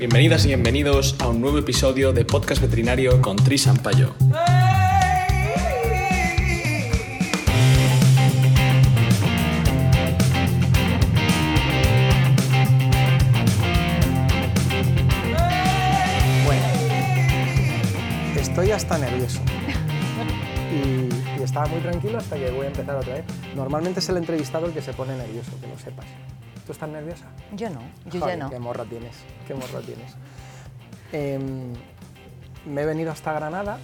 Bienvenidas y bienvenidos a un nuevo episodio de Podcast Veterinario con Tris Ampayo. Bueno, estoy hasta nervioso. Y, estaba muy tranquilo hasta que voy a empezar otra vez. Normalmente es el entrevistado el que se pone nervioso, que lo sepas. ¿Tú estás nerviosa? Yo no, yo Joder, ya no. Qué morra tienes, qué morra tienes. Em, me he venido hasta Granada,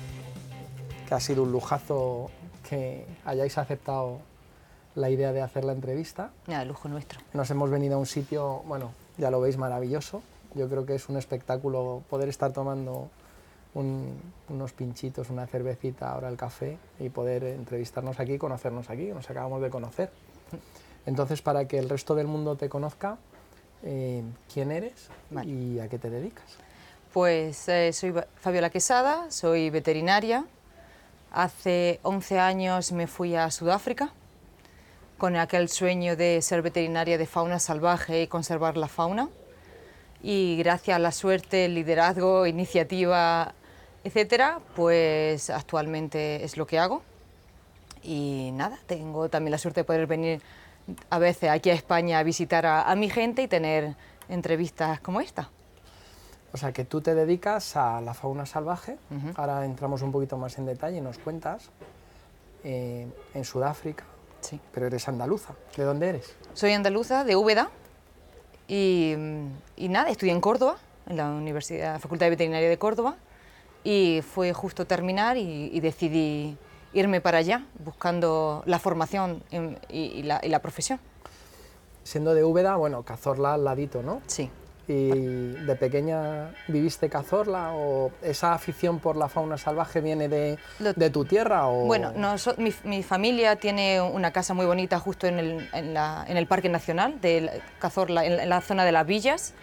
que ha sido un lujazo que hayáis aceptado la idea de hacer la entrevista. Nada, lujo nuestro. Nos hemos venido a un sitio, bueno, ya lo veis, maravilloso. Yo creo que es un espectáculo poder estar tomando un- unos pinchitos, una cervecita, ahora el café y poder entrevistarnos aquí, conocernos aquí, nos acabamos de conocer. Entonces, para que el resto del mundo te conozca, eh, ¿quién eres Vale. y a qué te dedicas? Pues eh, soy Fabiola Quesada, soy veterinaria. Hace 11 años me fui a Sudáfrica con aquel sueño de ser veterinaria de fauna salvaje y conservar la fauna. Y gracias a la suerte, liderazgo, iniciativa, etcétera, pues actualmente es lo que hago. Y nada, tengo también la suerte de poder venir a veces aquí a España a visitar a, a mi gente y tener entrevistas como esta. O sea, que tú te dedicas a la fauna salvaje. Ujú. Ahora entramos un poquito más en detalle y nos cuentas. eh, en Sudáfrica, Sí. pero eres andaluza. ¿De dónde eres? Soy andaluza, de Úbeda, y, mm, y nada, estudié en Córdoba, en la Universidad, Facultad de Veterinaria de Córdoba, y fue justo terminar y, y decidí irme para allá, buscando la formación en- y, y la, y la profesión. Siendo de Úbeda, bueno, Cazorla al ladito, ¿no? Sí. ¿Y de pequeña viviste Cazorla o esa afición por la fauna salvaje viene de, Lo- de tu tierra? O... Bueno, noso- mi, mi familia tiene una casa muy bonita justo en el, en la- en el Parque Nacional de la- Cazorla, en, en la zona de las villas,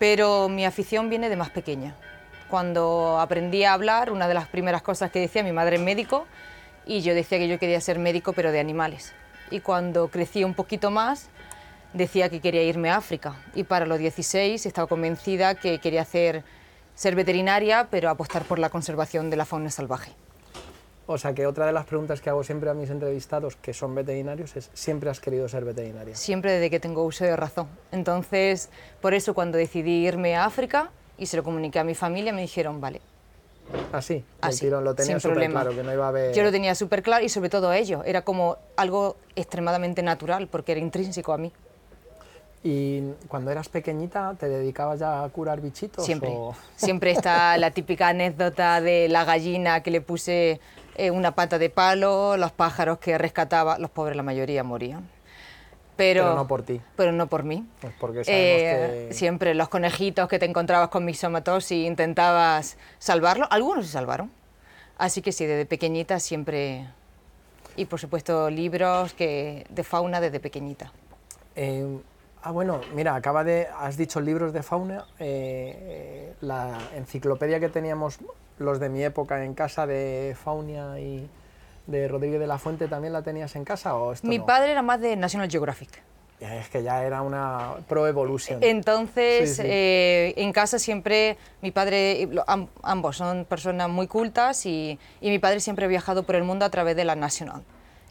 pero mi afición viene de más pequeña. Cuando aprendí a hablar, una de las primeras cosas que decía, mi madre médico, y yo decía que yo quería ser médico, pero de animales. Y cuando crecí un poquito más, decía que quería irme a África. Y para los 16 estaba convencida que quería hacer, ser veterinaria, pero apostar por la conservación de la fauna salvaje. O sea, que otra de las preguntas que hago siempre a mis entrevistados que son veterinarios es, ¿siempre has querido ser veterinaria? siempre desde que tengo uso de razón. Entonces, por eso cuando decidí irme a África y se lo comuniqué a mi familia, me dijeron, vale, Así, del así, tirón, lo tenía súper problema. claro, que no iba a haber... Yo lo tenía súper claro y sobre todo ellos, era como algo extremadamente natural porque era intrínseco a mí. ¿Y cuando eras pequeñita te dedicabas ya a curar bichitos? Siempre. o- Siempre está la típica anécdota de la gallina que le puse eh, una pata de palo, los pájaros que rescataba, los pobres la mayoría morían. Pero, Pero no por ti. Pero no por mí. Pues porque sabemos Eh, que... Siempre los conejitos que te encontrabas con mixomatosis y intentabas salvarlos, algunos se salvaron. Así que sí, desde pequeñita siempre... Y por supuesto libros que, de fauna desde pequeñita. Eh, ah, bueno, mira, acaba de, has dicho libros de fauna, eh, eh, la enciclopedia que teníamos los de mi época en casa de Faunia y de Rodríguez de la Fuente, ¿también la tenías en casa o esto Mi no? padre era más de National Geographic. Es que ya era una Pro Evolution. Entonces, Sí, sí. eh, en casa siempre, mi padre, ambos son personas muy cultas y, y mi padre siempre ha viajado por el mundo a través de la National.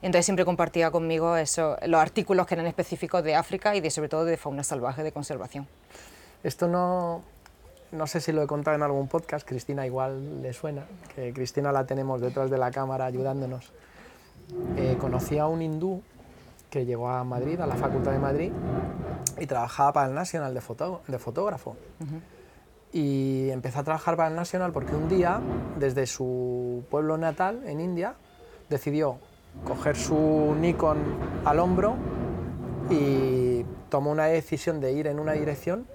Entonces siempre compartía conmigo eso, los artículos que eran específicos de África y de, sobre todo de fauna salvaje, de conservación. Esto no, no sé si lo he contado en algún podcast, Cristina igual le suena, que Cristina la tenemos detrás de la cámara ayudándonos. Eh, conocí a un hindú que llegó a Madrid, a la Facultad de Madrid, y trabajaba para el National de, foto- de fotógrafo. Y empezó a trabajar para el National porque un día, desde su pueblo natal, en India, decidió coger su Nikon al hombro y tomó una decisión de ir en una dirección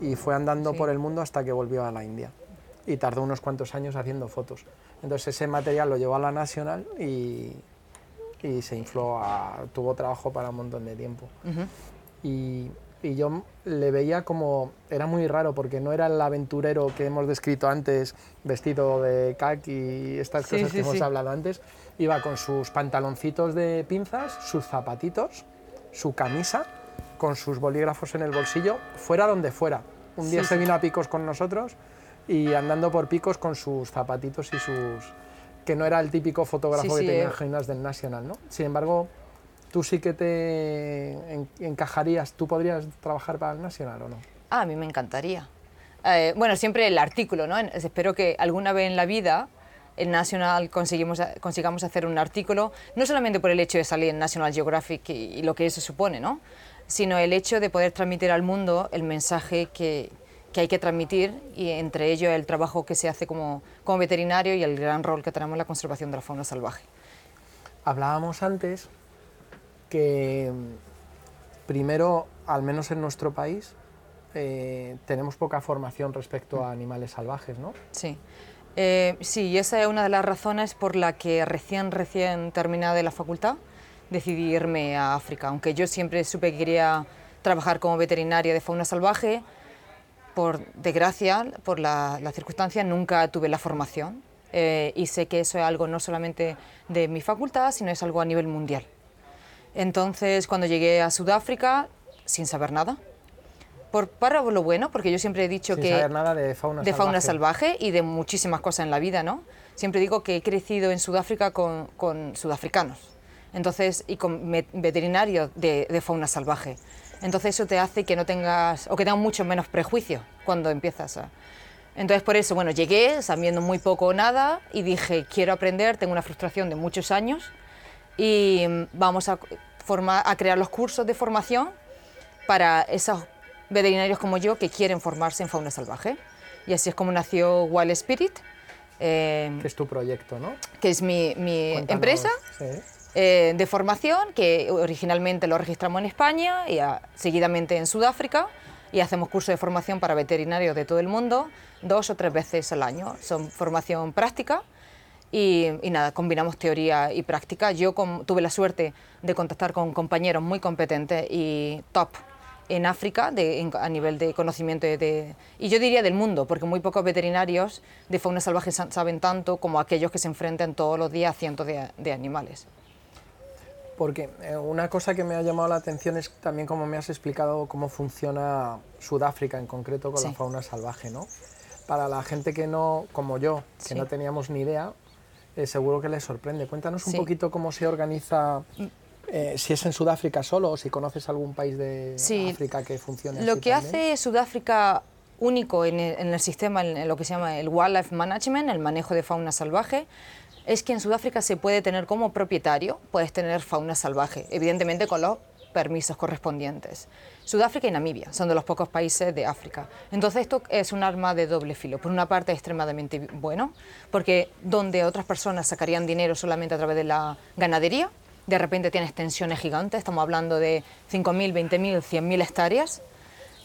y fue andando Sí. por el mundo hasta que volvió a la India. Y tardó unos cuantos años haciendo fotos. Entonces ese material lo llevó a la National y, y se infló, a- tuvo trabajo para un montón de tiempo. Y, y yo le veía como, era muy raro porque no era el aventurero que hemos descrito antes, vestido de khaki y estas Sí, cosas sí, que hemos hablado antes, iba con sus pantaloncitos de pinzas, sus zapatitos, su camisa, con sus bolígrafos en el bolsillo, fuera donde fuera. Un día Sí, se sí. vino a picos con nosotros y andando por picos con sus zapatitos y sus... que no era el típico fotógrafo Sí, que sí, te eh. imaginas del National, ¿no? Sin embargo, tú sí que te en- encajarías, ¿tú podrías trabajar para el National o no? Ah, a mí me encantaría. Eh, bueno, siempre el artículo, ¿no? Espero que alguna vez en la vida en National conseguimos, consigamos hacer un artículo, no solamente por el hecho de salir en National Geographic y, y lo que eso supone, ¿no? Sino el hecho de poder transmitir al mundo el mensaje que, que hay que transmitir y entre ellos el trabajo que se hace como, como veterinario y el gran rol que tenemos en la conservación de la fauna salvaje. Hablábamos antes que mm, primero, al menos en nuestro país, eh, tenemos poca formación respecto a animales salvajes, ¿no? Sí. Eh, sí, y esa es una de las razones por la que recién, recién terminada de la facultad decidí irme a África, aunque yo siempre supe que quería trabajar como veterinaria de fauna salvaje, por desgracia, por la, la circunstancia, nunca tuve la formación eh, y sé que eso es algo no solamente de mi facultad, sino es algo a nivel mundial. Entonces, cuando llegué a Sudáfrica, sin saber nada, por, para lo bueno, porque yo siempre he dicho Sin que saber nada de fauna de fauna salvaje. salvaje y de muchísimas cosas en la vida, ¿no? Siempre digo que he crecido en Sudáfrica con, con sudafricanos, entonces, y con veterinarios de, de fauna salvaje. Entonces eso te hace que no tengas, o que tengas mucho menos prejuicio cuando empiezas a... Entonces por eso, bueno, llegué sabiendo muy poco o nada y dije, quiero aprender, tengo una frustración de muchos años y vamos a, formar, a crear los cursos de formación para esos veterinarios como yo que quieren formarse en fauna salvaje. Y así es como nació Wild Spirit, eh, Que es tu proyecto, ¿no? que es mi, mi empresa Sí. Eh, de formación, que originalmente lo registramos en España y seguidamente en Sudáfrica. Y hacemos cursos de formación para veterinarios de todo el mundo, dos o tres veces al año. Son formación práctica y, nada, combinamos teoría y práctica. Yo tuve la suerte de contactar con compañeros muy competentes y top en África a nivel de conocimiento de, y yo diría del mundo, porque muy pocos veterinarios de fauna salvaje sa- saben tanto como aquellos que se enfrentan todos los días a cientos de animales. Porque eh, una cosa que me ha llamado la atención es también cómo me has explicado cómo funciona Sudáfrica en concreto con la Sí. fauna salvaje, ¿no? Para la gente que no, como yo, que Sí. no teníamos ni idea, eh, seguro que les sorprende. Cuéntanos un Sí. poquito cómo se organiza, eh, si es en Sudáfrica solo o si conoces algún país de Sí. África que funcione Lo así que también. hace Sudáfrica único en el, en el sistema, en lo que se llama el Wildlife Management, el manejo de fauna salvaje, es que en Sudáfrica se puede tener como propietario, puedes tener fauna salvaje, evidentemente con los permisos correspondientes. Sudáfrica y Namibia son de los pocos países de África. Entonces esto es un arma de doble filo. Por una parte es extremadamente bueno, porque donde otras personas sacarían dinero solamente a través de la ganadería, de repente tiene extensiones gigantes, estamos hablando de 5.000, 20.000, 100.000 hectáreas,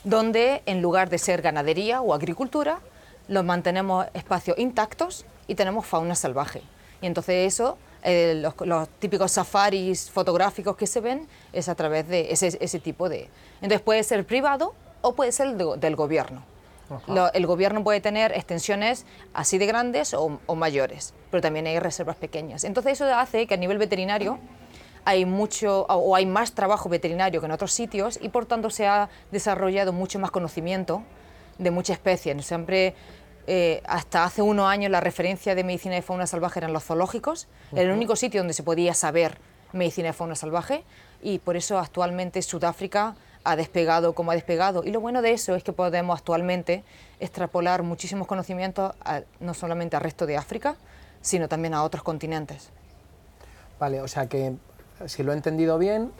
donde en lugar de ser ganadería o agricultura, los mantenemos espacios intactos y tenemos fauna salvaje. Y entonces eso, eh, los, los típicos safaris fotográficos que se ven, es a través de ese, ese tipo de... Entonces puede ser privado o puede ser de- del gobierno. Lo- el gobierno puede tener extensiones así de grandes o, o mayores, pero también hay reservas pequeñas. Entonces eso hace que a nivel veterinario hay mucho o- o hay más trabajo veterinario que en otros sitios y por tanto se ha desarrollado mucho más conocimiento de muchas especies. Siempre, eh, hasta hace unos años, la referencia de medicina de fauna salvaje eran los zoológicos, era el único sitio donde se podía saber medicina de fauna salvaje y por eso actualmente Sudáfrica ha despegado como ha despegado. Y lo bueno de eso es que podemos actualmente extrapolar muchísimos conocimientos a- no solamente al resto de África, sino también a otros continentes. Vale, o sea que, si lo he entendido bien,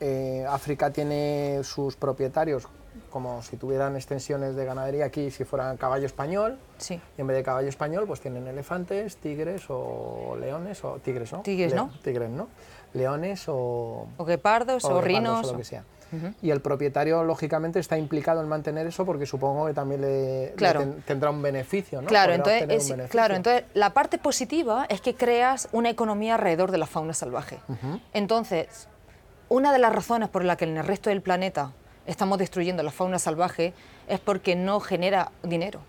eh, África tiene sus propietarios como si tuvieran extensiones de ganadería aquí, si fueran caballo español, Sí. y en vez de caballo español, pues tienen elefantes, tigres o leones, o tigres, ¿no? Tigres, ¿no? Tigres, ¿no? Leones o, O guepardos, o, guepardos rinos. o lo o- que sea. Y el propietario, lógicamente, está implicado en mantener eso porque supongo que también le, le Claro. ten- tendrá un beneficio, ¿no? Claro, entonces, es- beneficio. claro, entonces la parte positiva es que creas una economía alrededor de la fauna salvaje. Entonces, una de las razones por la que en el resto del planeta estamos destruyendo la fauna salvaje es porque no genera dinero.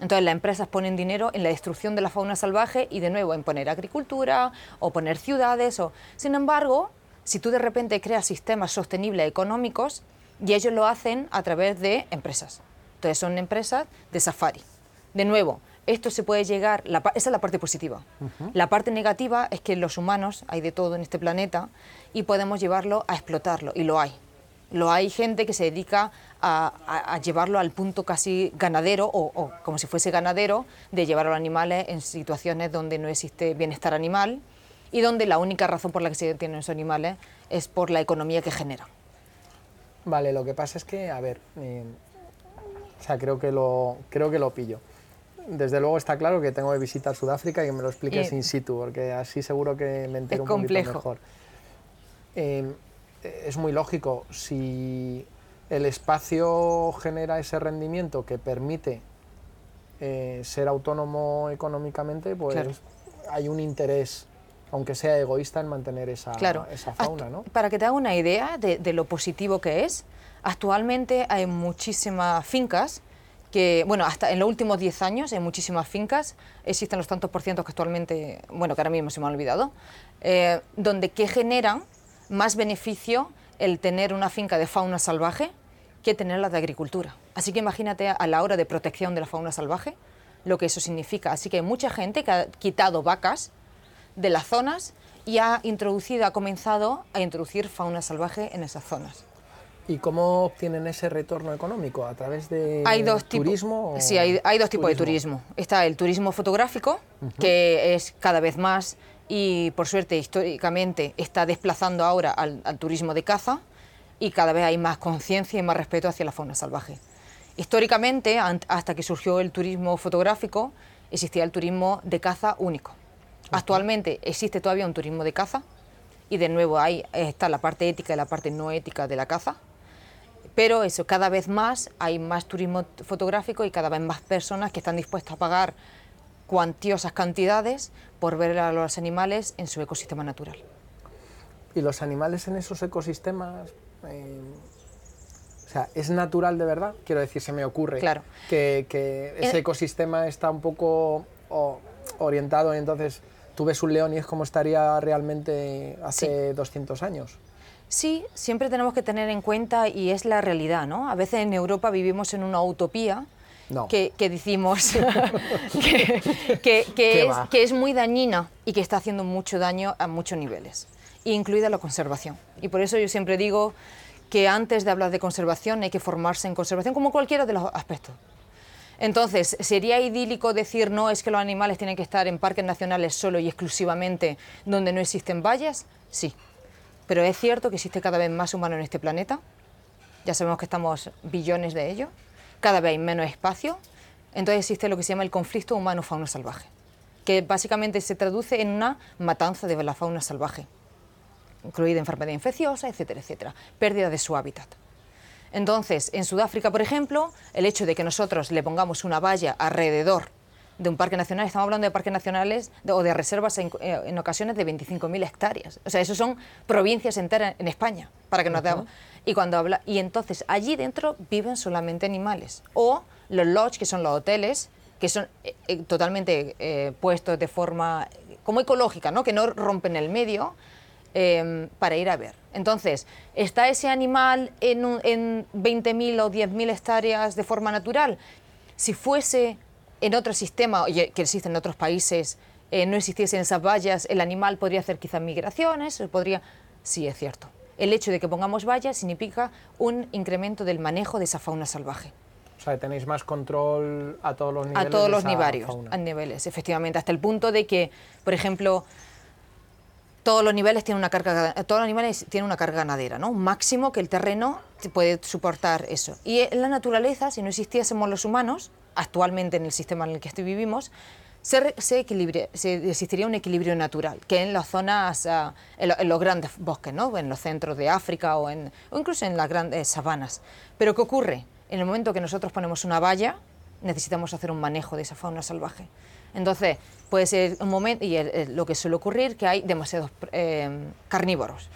Entonces las empresas ponen dinero en la destrucción de la fauna salvaje y de nuevo en poner agricultura o poner ciudades. O... Sin embargo, si tú de repente creas sistemas sostenibles económicos y ellos lo hacen a través de empresas. Entonces son empresas de safari. De nuevo, esto se puede llegar, esa es la parte positiva. La parte negativa es que los humanos, hay de todo en este planeta, y podemos llevarlo a explotarlo, y lo hay. Lo hay gente que se dedica a, llevarlo al punto casi ganadero, o, como si fuese ganadero, de llevar a los animales en situaciones donde no existe bienestar animal y donde la única razón por la que se tienen esos animales es por la economía que generan. Vale, lo que pasa es que, a ver, eh, o sea, creo que lo, creo que lo pillo desde luego está claro que tengo que visitar Sudáfrica y que me lo expliques in situ, porque así seguro que me entero un poquito mejor. Eh, es muy lógico, si el espacio genera ese rendimiento que permite eh, ser autónomo económicamente, pues hay un interés, aunque sea egoísta, en mantener esa, esa fauna. ¿no? Para que te haga una idea de, de lo positivo que es, actualmente hay muchísimas fincas que, bueno, hasta en los últimos 10 años en muchísimas fincas existen los tantos por cientos que actualmente, bueno, que ahora mismo se me han olvidado, eh, donde que generan más beneficio el tener una finca de fauna salvaje que tenerla de agricultura. Así que imagínate a la hora de protección de la fauna salvaje lo que eso significa. Así que hay mucha gente que ha quitado vacas de las zonas y ha introducido, ha comenzado a introducir fauna salvaje en esas zonas. ¿Y cómo obtienen ese retorno económico? ¿A través de turismo? Sí, hay, dos tipos de turismo. Está el turismo fotográfico, que es cada vez más y por suerte históricamente está desplazando ahora al, turismo de caza y cada vez hay más conciencia y más respeto hacia la fauna salvaje. Históricamente, hasta que surgió el turismo fotográfico, existía el turismo de caza único. Actualmente existe todavía un turismo de caza y de nuevo ahí está la parte ética y la parte no ética de la caza pero eso, cada vez más hay más turismo fotográfico y cada vez más personas que están dispuestas a pagar cuantiosas cantidades por ver a los animales en su ecosistema natural. ¿Y los animales en esos ecosistemas? Eh, o sea, ¿es natural de verdad? Quiero decir, se me ocurre claro. que, ese ecosistema está un poco orientado y entonces tú ves un león y es como estaría realmente hace 200 años. Sí, siempre tenemos que tener en cuenta, y es la realidad, ¿no? A veces en Europa vivimos en una utopía que, decimos que, es, muy dañina y que está haciendo mucho daño a muchos niveles, incluida la conservación. Y por eso yo siempre digo que antes de hablar de conservación hay que formarse en conservación como cualquiera de los aspectos. Entonces, ¿sería idílico decir no es que los animales tienen que estar en parques nacionales solo y exclusivamente donde no existen vallas? Sí, pero es cierto que existe cada vez más humano en este planeta, ya sabemos que estamos billones de ellos, cada vez hay menos espacio, entonces existe lo que se llama el conflicto humano-fauna salvaje, que básicamente se traduce en una matanza de la fauna salvaje, incluida enfermedad infecciosa, etcétera, etcétera, pérdida de su hábitat. Entonces, en Sudáfrica, por ejemplo, el hecho de que nosotros le pongamos una valla alrededor de un parque nacional, estamos hablando de parques nacionales o de reservas en, eh, ocasiones de 25.000 hectáreas. O sea, eso son provincias enteras en España, para que nos demos. Y cuando habla y entonces allí dentro viven solamente animales o los lodge, que son los hoteles, que son eh, eh, totalmente puestos de forma como ecológica, ¿no? Que no rompen el medio em, para ir a ver. Entonces, ¿está ese animal en, en 20.000 o 10.000 hectáreas de forma natural? Si fuese en otro sistema que existe en otros países eh, no existiesen esas vallas, el animal podría hacer quizás migraciones, podría... Sí, es cierto. El hecho de que pongamos vallas significa un incremento del manejo de esa fauna salvaje. O sea, tenéis más control a todos los niveles. A todos los niveles, a niveles, efectivamente, hasta el punto de que, por ejemplo, todos los niveles tienen una carga, todos los animales tienen una carga ganadera, ¿no? Un máximo que el terreno puede soportar eso. Y en la naturaleza, si no existiésemos los humanos, actualmente en el sistema en el que vivimos, se, se, existiría un equilibrio natural, que en las zonas, ah, en, los grandes bosques, ¿no? en los centros de África o, en, o incluso en las grandes sabanas. Pero ¿qué ocurre? En el momento que nosotros ponemos una valla, necesitamos hacer un manejo de esa fauna salvaje. Entonces, puede ser un momento, y lo que suele ocurrir, que hay demasiados eh, carnívoros.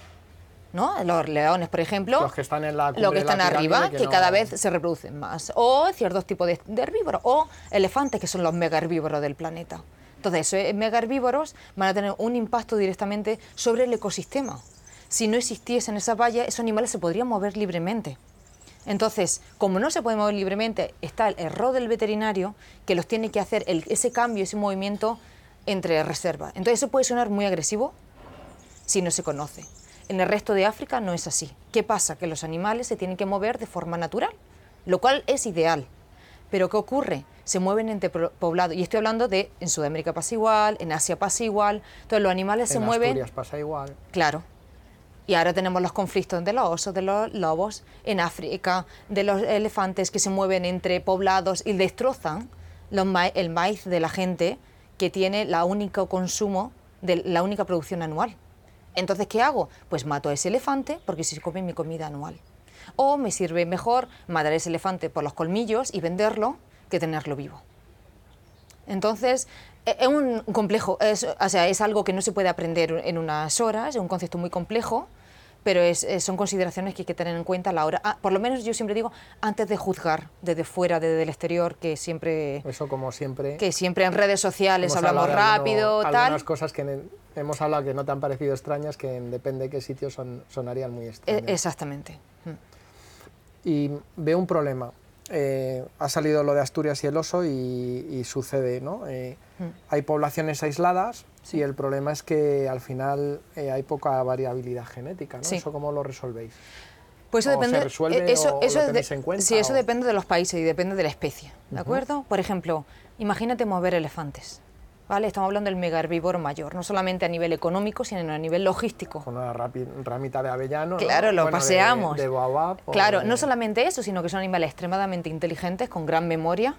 ¿no? Los leones, por ejemplo, los que están, en la que están arriba, que, cada vez se reproducen más, o ciertos tipos de, herbívoros, o elefantes, que son los mega herbívoros del planeta. Entonces, esos mega herbívoros van a tener un impacto directamente sobre el ecosistema. Si no existiesen esas vallas, esos animales se podrían mover libremente. Entonces, como no se puede mover libremente, está el error del veterinario que los tiene que hacer el- ese cambio, ese movimiento entre reservas. Entonces, eso puede sonar muy agresivo si no se conoce. En el resto de África no es así. ¿Qué pasa? Que los animales se tienen que mover de forma natural, lo cual es ideal. Pero ¿qué ocurre? Se mueven entre poblados. Y estoy hablando de en Sudamérica pasa igual, en Asia pasa igual. Entonces los animales se en mueven. Asturias pasa igual. Claro. Y ahora tenemos los conflictos de los osos, de los lobos, en África, de los elefantes que se mueven entre poblados y destrozan el maíz de la gente que tiene la única consumo, de la única producción anual. Entonces, ¿qué hago? Pues mato a ese elefante porque se come mi comida anual. O me sirve mejor matar a ese elefante por los colmillos y venderlo que tenerlo vivo. Entonces, es un complejo, es, o sea, es algo que no se puede aprender en unas horas, es un concepto muy complejo, pero es- son consideraciones que hay que tener en cuenta a la hora, ah, por lo menos yo siempre digo, antes de juzgar desde fuera, desde el exterior, que siempre, Eso como siempre. que siempre en redes sociales hablamos de alguno- rápido, tal. Algunas cosas que hemos hablado que no te han parecido extrañas, que en depende de qué sitio son, sonarían muy E- extrañas. exactamente. Mm. Y veo un problema. Eh, ha salido lo de Asturias y el oso y, y sucede, ¿no? Eh, Mm. Hay poblaciones aisladas y el problema es que al final eh, hay poca variabilidad genética, ¿no? Sí. ¿Eso cómo lo resolvéis? Pues eso ¿O se depende. resuelve eh, eso, o eso lo es de- en cuenta, Sí, eso o? depende de los países y depende de la especie, ¿de acuerdo? Por ejemplo, imagínate mover elefantes, ¿vale? Estamos hablando del mega herbívoro mayor, no solamente a nivel económico, sino a nivel logístico. Con una ramita de avellano. ¿no? Claro, lo Bueno, de- paseamos. De, baobab o Claro, de- no solamente eso, sino que son animales extremadamente inteligentes, con gran memoria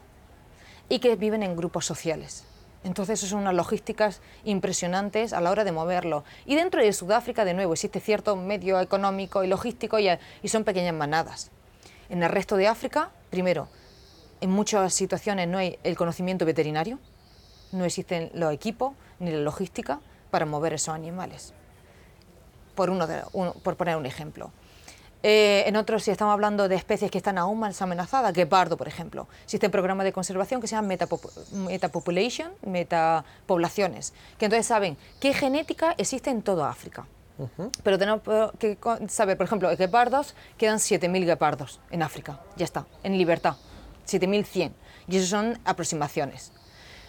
y que viven en grupos sociales. Entonces, eso son unas logísticas impresionantes a la hora de moverlo. Y dentro de Sudáfrica, de nuevo, existe cierto medio económico y logístico y, y son pequeñas manadas. En el resto de África, primero, en muchas situaciones no hay el conocimiento veterinario, no existen los equipos ni la logística para mover esos animales por, uno de- uno- por poner un ejemplo. Eh, en otros, si estamos hablando de especies que están aún más amenazadas, guepardo, por ejemplo, existen programas de conservación que se metapopu- metapopulation, metapoblaciones, que entonces saben qué genética existe en toda África. Pero tenemos que saber, por ejemplo, guepardos, quedan 7.000 guepardos en África, ya está, en libertad, 7.100, y eso son aproximaciones.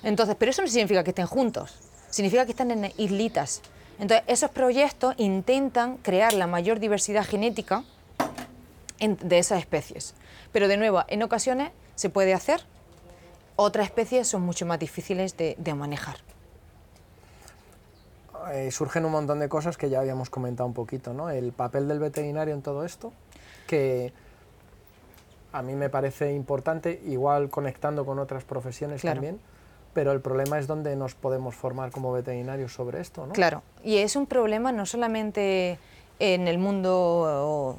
Entonces, pero eso no significa que estén juntos, significa que están en islitas. Entonces, esos proyectos intentan crear la mayor diversidad genética en- de esas especies. Pero de nuevo, en ocasiones se puede hacer, otras especies son mucho más difíciles de, de manejar. eh, surgen un montón de cosas que ya habíamos comentado un poquito, ¿no? El papel del veterinario en todo esto, que a mí me parece importante, igual conectando con otras profesiones Claro. también, pero el problema es dónde nos podemos formar como veterinarios sobre esto, ¿no? Claro, y es un problema no solamente en el mundo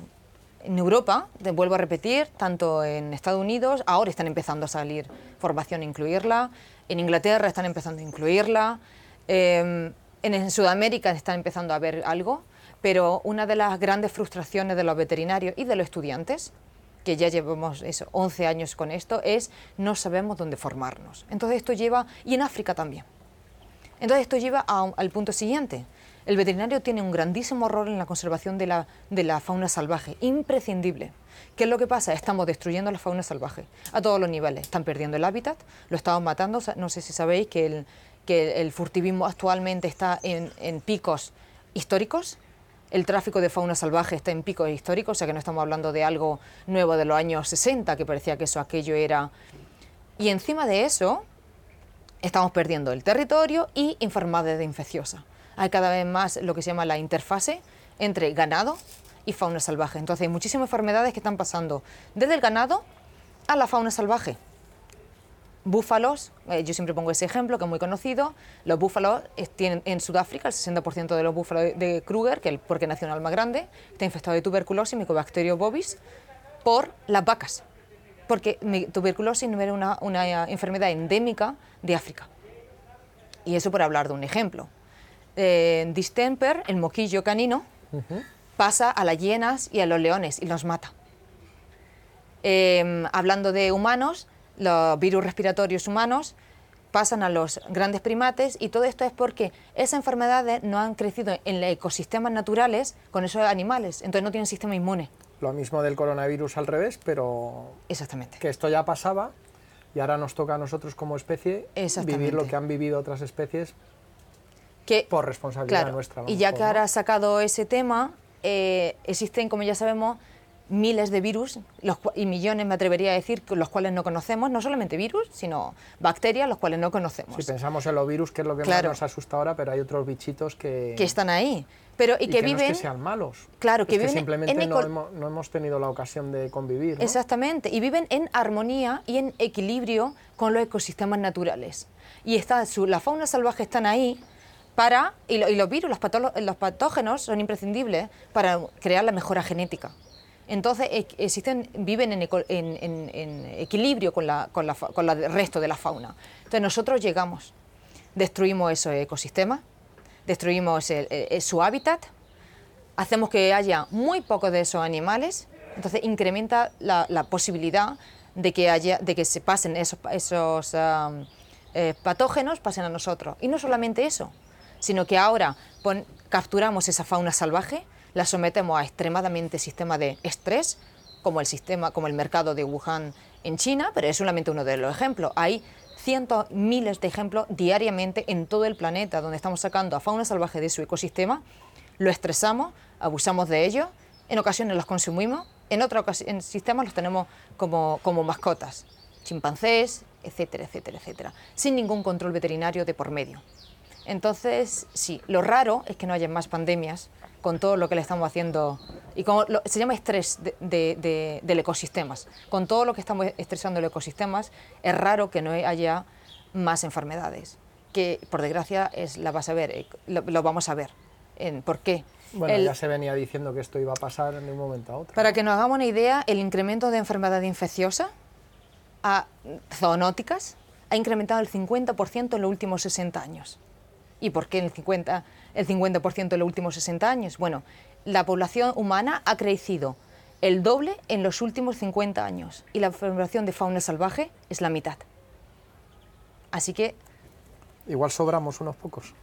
en Europa, te vuelvo a repetir, tanto en Estados Unidos, ahora están empezando a salir formación incluirla, en Inglaterra están empezando a incluirla, en, en Sudamérica están empezando a ver algo, pero una de las grandes frustraciones de los veterinarios y de los estudiantes, que ya llevamos eso, 11 años con esto, es no sabemos dónde formarnos. Entonces esto lleva, y en África también, entonces esto lleva a al punto siguiente. El veterinario tiene un grandísimo rol en la conservación de la, de la fauna salvaje, imprescindible. ¿Qué es lo que pasa? Estamos destruyendo la fauna salvaje a todos los niveles. Están perdiendo el hábitat, lo estamos matando. No sé si sabéis que el, que el furtivismo actualmente está en, en picos históricos. El tráfico de fauna salvaje está en picos históricos, o sea que no estamos hablando de algo nuevo de los años 60, que parecía que eso, aquello era... Y encima de eso, estamos perdiendo el territorio y enfermedades infecciosas. Hay cada vez más lo que se llama la interfase entre ganado y fauna salvaje. Entonces hay muchísimas enfermedades que están pasando desde el ganado a la fauna salvaje. Búfalos, eh, yo siempre pongo ese ejemplo que es muy conocido, los búfalos tienen en Sudáfrica el 60% de los búfalos de, Kruger, que es el parque nacional más grande, está infectado de tuberculosis, Mycobacterium bovis, por las vacas porque tuberculosis no era una, una enfermedad endémica de África. Y eso por hablar de un ejemplo. Eh, distemper, el moquillo canino, pasa a las hienas y a los leones y los mata. Eh, hablando de humanos, los virus respiratorios humanos pasan a los grandes primates y todo esto es porque esas enfermedades no han crecido en los ecosistemas naturales con esos animales, entonces no tienen sistema inmune. Lo mismo del coronavirus al revés, pero Exactamente. que esto ya pasaba y ahora nos toca a nosotros como especie vivir lo que han vivido otras especies Que, por responsabilidad claro, nuestra. y ya por, que ¿no? ahora has sacado ese tema, eh, existen, como ya sabemos, miles de virus los y millones, me atrevería a decir, que- los cuales no conocemos, no solamente virus, sino bacterias, los cuales no conocemos. Si pensamos en los virus, que es lo que Claro. más nos asusta ahora, pero hay otros bichitos que, que están ahí. Pero, y, y que, que no viven. es que sean malos. Claro, es que viven simplemente en no, hemos, no hemos tenido la ocasión de convivir. ¿no? Exactamente, y viven en armonía y en equilibrio con los ecosistemas naturales. Y está, su- la fauna salvaje están ahí para, y, lo- y los virus, los, los patógenos son imprescindibles para crear la mejora genética. Entonces e- existen, viven en, en- equilibrio con, la, con, la con la del resto de la fauna. Entonces nosotros llegamos, destruimos esos ecosistemas, destruimos el- el- su hábitat, hacemos que haya muy pocos de esos animales, entonces incrementa la, posibilidad de que, haya, de que se pasen esos, eh, patógenos, pasen a nosotros. Y no solamente eso, sino que ahora capturamos esa fauna salvaje, la sometemos a extremadamente sistema de estrés, como el, sistema, como el mercado de Wuhan en China, pero es solamente uno de los ejemplos. Hay cientos, miles de ejemplos diariamente en todo el planeta donde estamos sacando a fauna salvaje de su ecosistema, lo estresamos, abusamos de ellos, en ocasiones los consumimos, en otros sistemas los tenemos como, como mascotas, chimpancés, etcétera, etcétera, etcétera, sin ningún control veterinario de por medio. Entonces, sí, lo raro es que no haya más pandemias con todo lo que le estamos haciendo, y como lo- se llama estrés de, de, de- del ecosistemas, con todo lo que estamos estresando los ecosistemas, es raro que no haya más enfermedades, que por desgracia es, la vas a ver, eh, lo, lo vamos a ver. En, ¿Por qué? Bueno, El- ya se venía diciendo que esto iba a pasar de un momento a otro. para que nos hagamos una idea, el incremento de enfermedades infecciosas a zoonóticas ha incrementado el 50% en los últimos 60 años. ¿Y por qué el 50%, el 50 en los últimos 60 años? Bueno, la población humana ha crecido el doble en los últimos 50 años y la población de fauna salvaje es la mitad. Así que Igual sobramos unos pocos.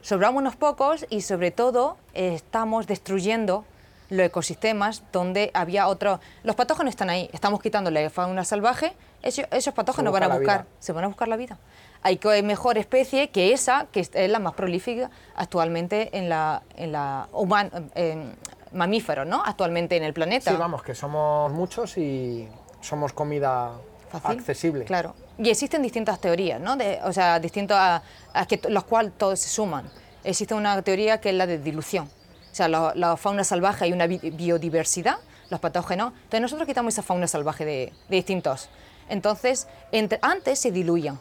sobramos unos pocos y sobre todo eh, estamos destruyendo los ecosistemas donde había otros... Los patógenos están ahí, estamos quitando la fauna salvaje, esos, esos patógenos van a buscar, vida. se van a buscar la vida. Hay que mejor especie que esa, que es la más prolífica actualmente en la, en la human, eh, mamífero, ¿no? Actualmente en el planeta. Sí, vamos, que somos muchos y somos comida Fácil. accesible. Claro. Y existen distintas teorías, ¿no? De- o sea, distintas a, a que los cuales todos se suman. Existe una teoría que es la de dilución. O sea, la, fauna salvaje hay una bi- biodiversidad, los patógenos. Entonces nosotros quitamos esa fauna salvaje de, de distintos. Entonces, entre- antes se diluían.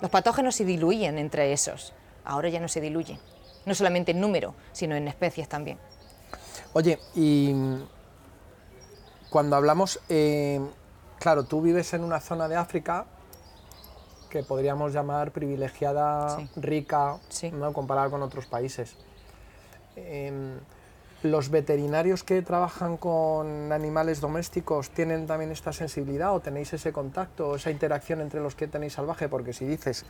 Los patógenos se diluían entre esos. Ahora ya no se diluyen. No solamente en número, sino en especies también. Oye, y cuando hablamos, eh, claro, tú vives en una zona de África que podríamos llamar privilegiada, Sí. rica, Sí. ¿no? comparada con otros países. Em, ¿Los veterinarios que trabajan con animales domésticos tienen también esta sensibilidad o tenéis ese contacto, esa interacción entre los que tenéis salvaje? Porque si dices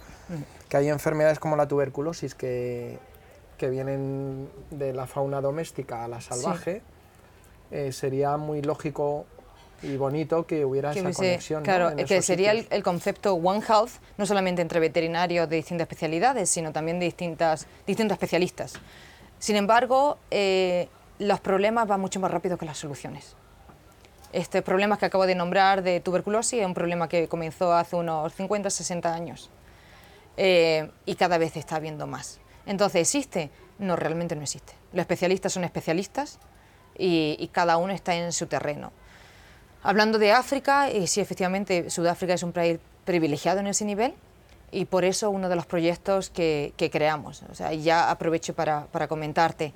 que hay enfermedades como la tuberculosis que, que vienen de la fauna doméstica a la salvaje, eh, sería muy lógico y bonito que hubiera que esa hubiese- conexión. claro, que sería el, el concepto One Health, no solamente entre veterinarios de distintas especialidades, sino también de distintas, distintos especialistas. Sin embargo, eh, los problemas van mucho más rápido que las soluciones. Este problema que acabo de nombrar de tuberculosis es un problema que comenzó hace unos 50, 60 años eh, y cada vez está habiendo más. Entonces, ¿existe? No, realmente no existe. Los especialistas son especialistas y, y cada uno está en su terreno. Hablando de África, eh, sí, efectivamente, Sudáfrica es un país privilegiado en ese nivel y por eso uno de los proyectos que, que creamos. O sea, ya aprovecho para, para comentarte.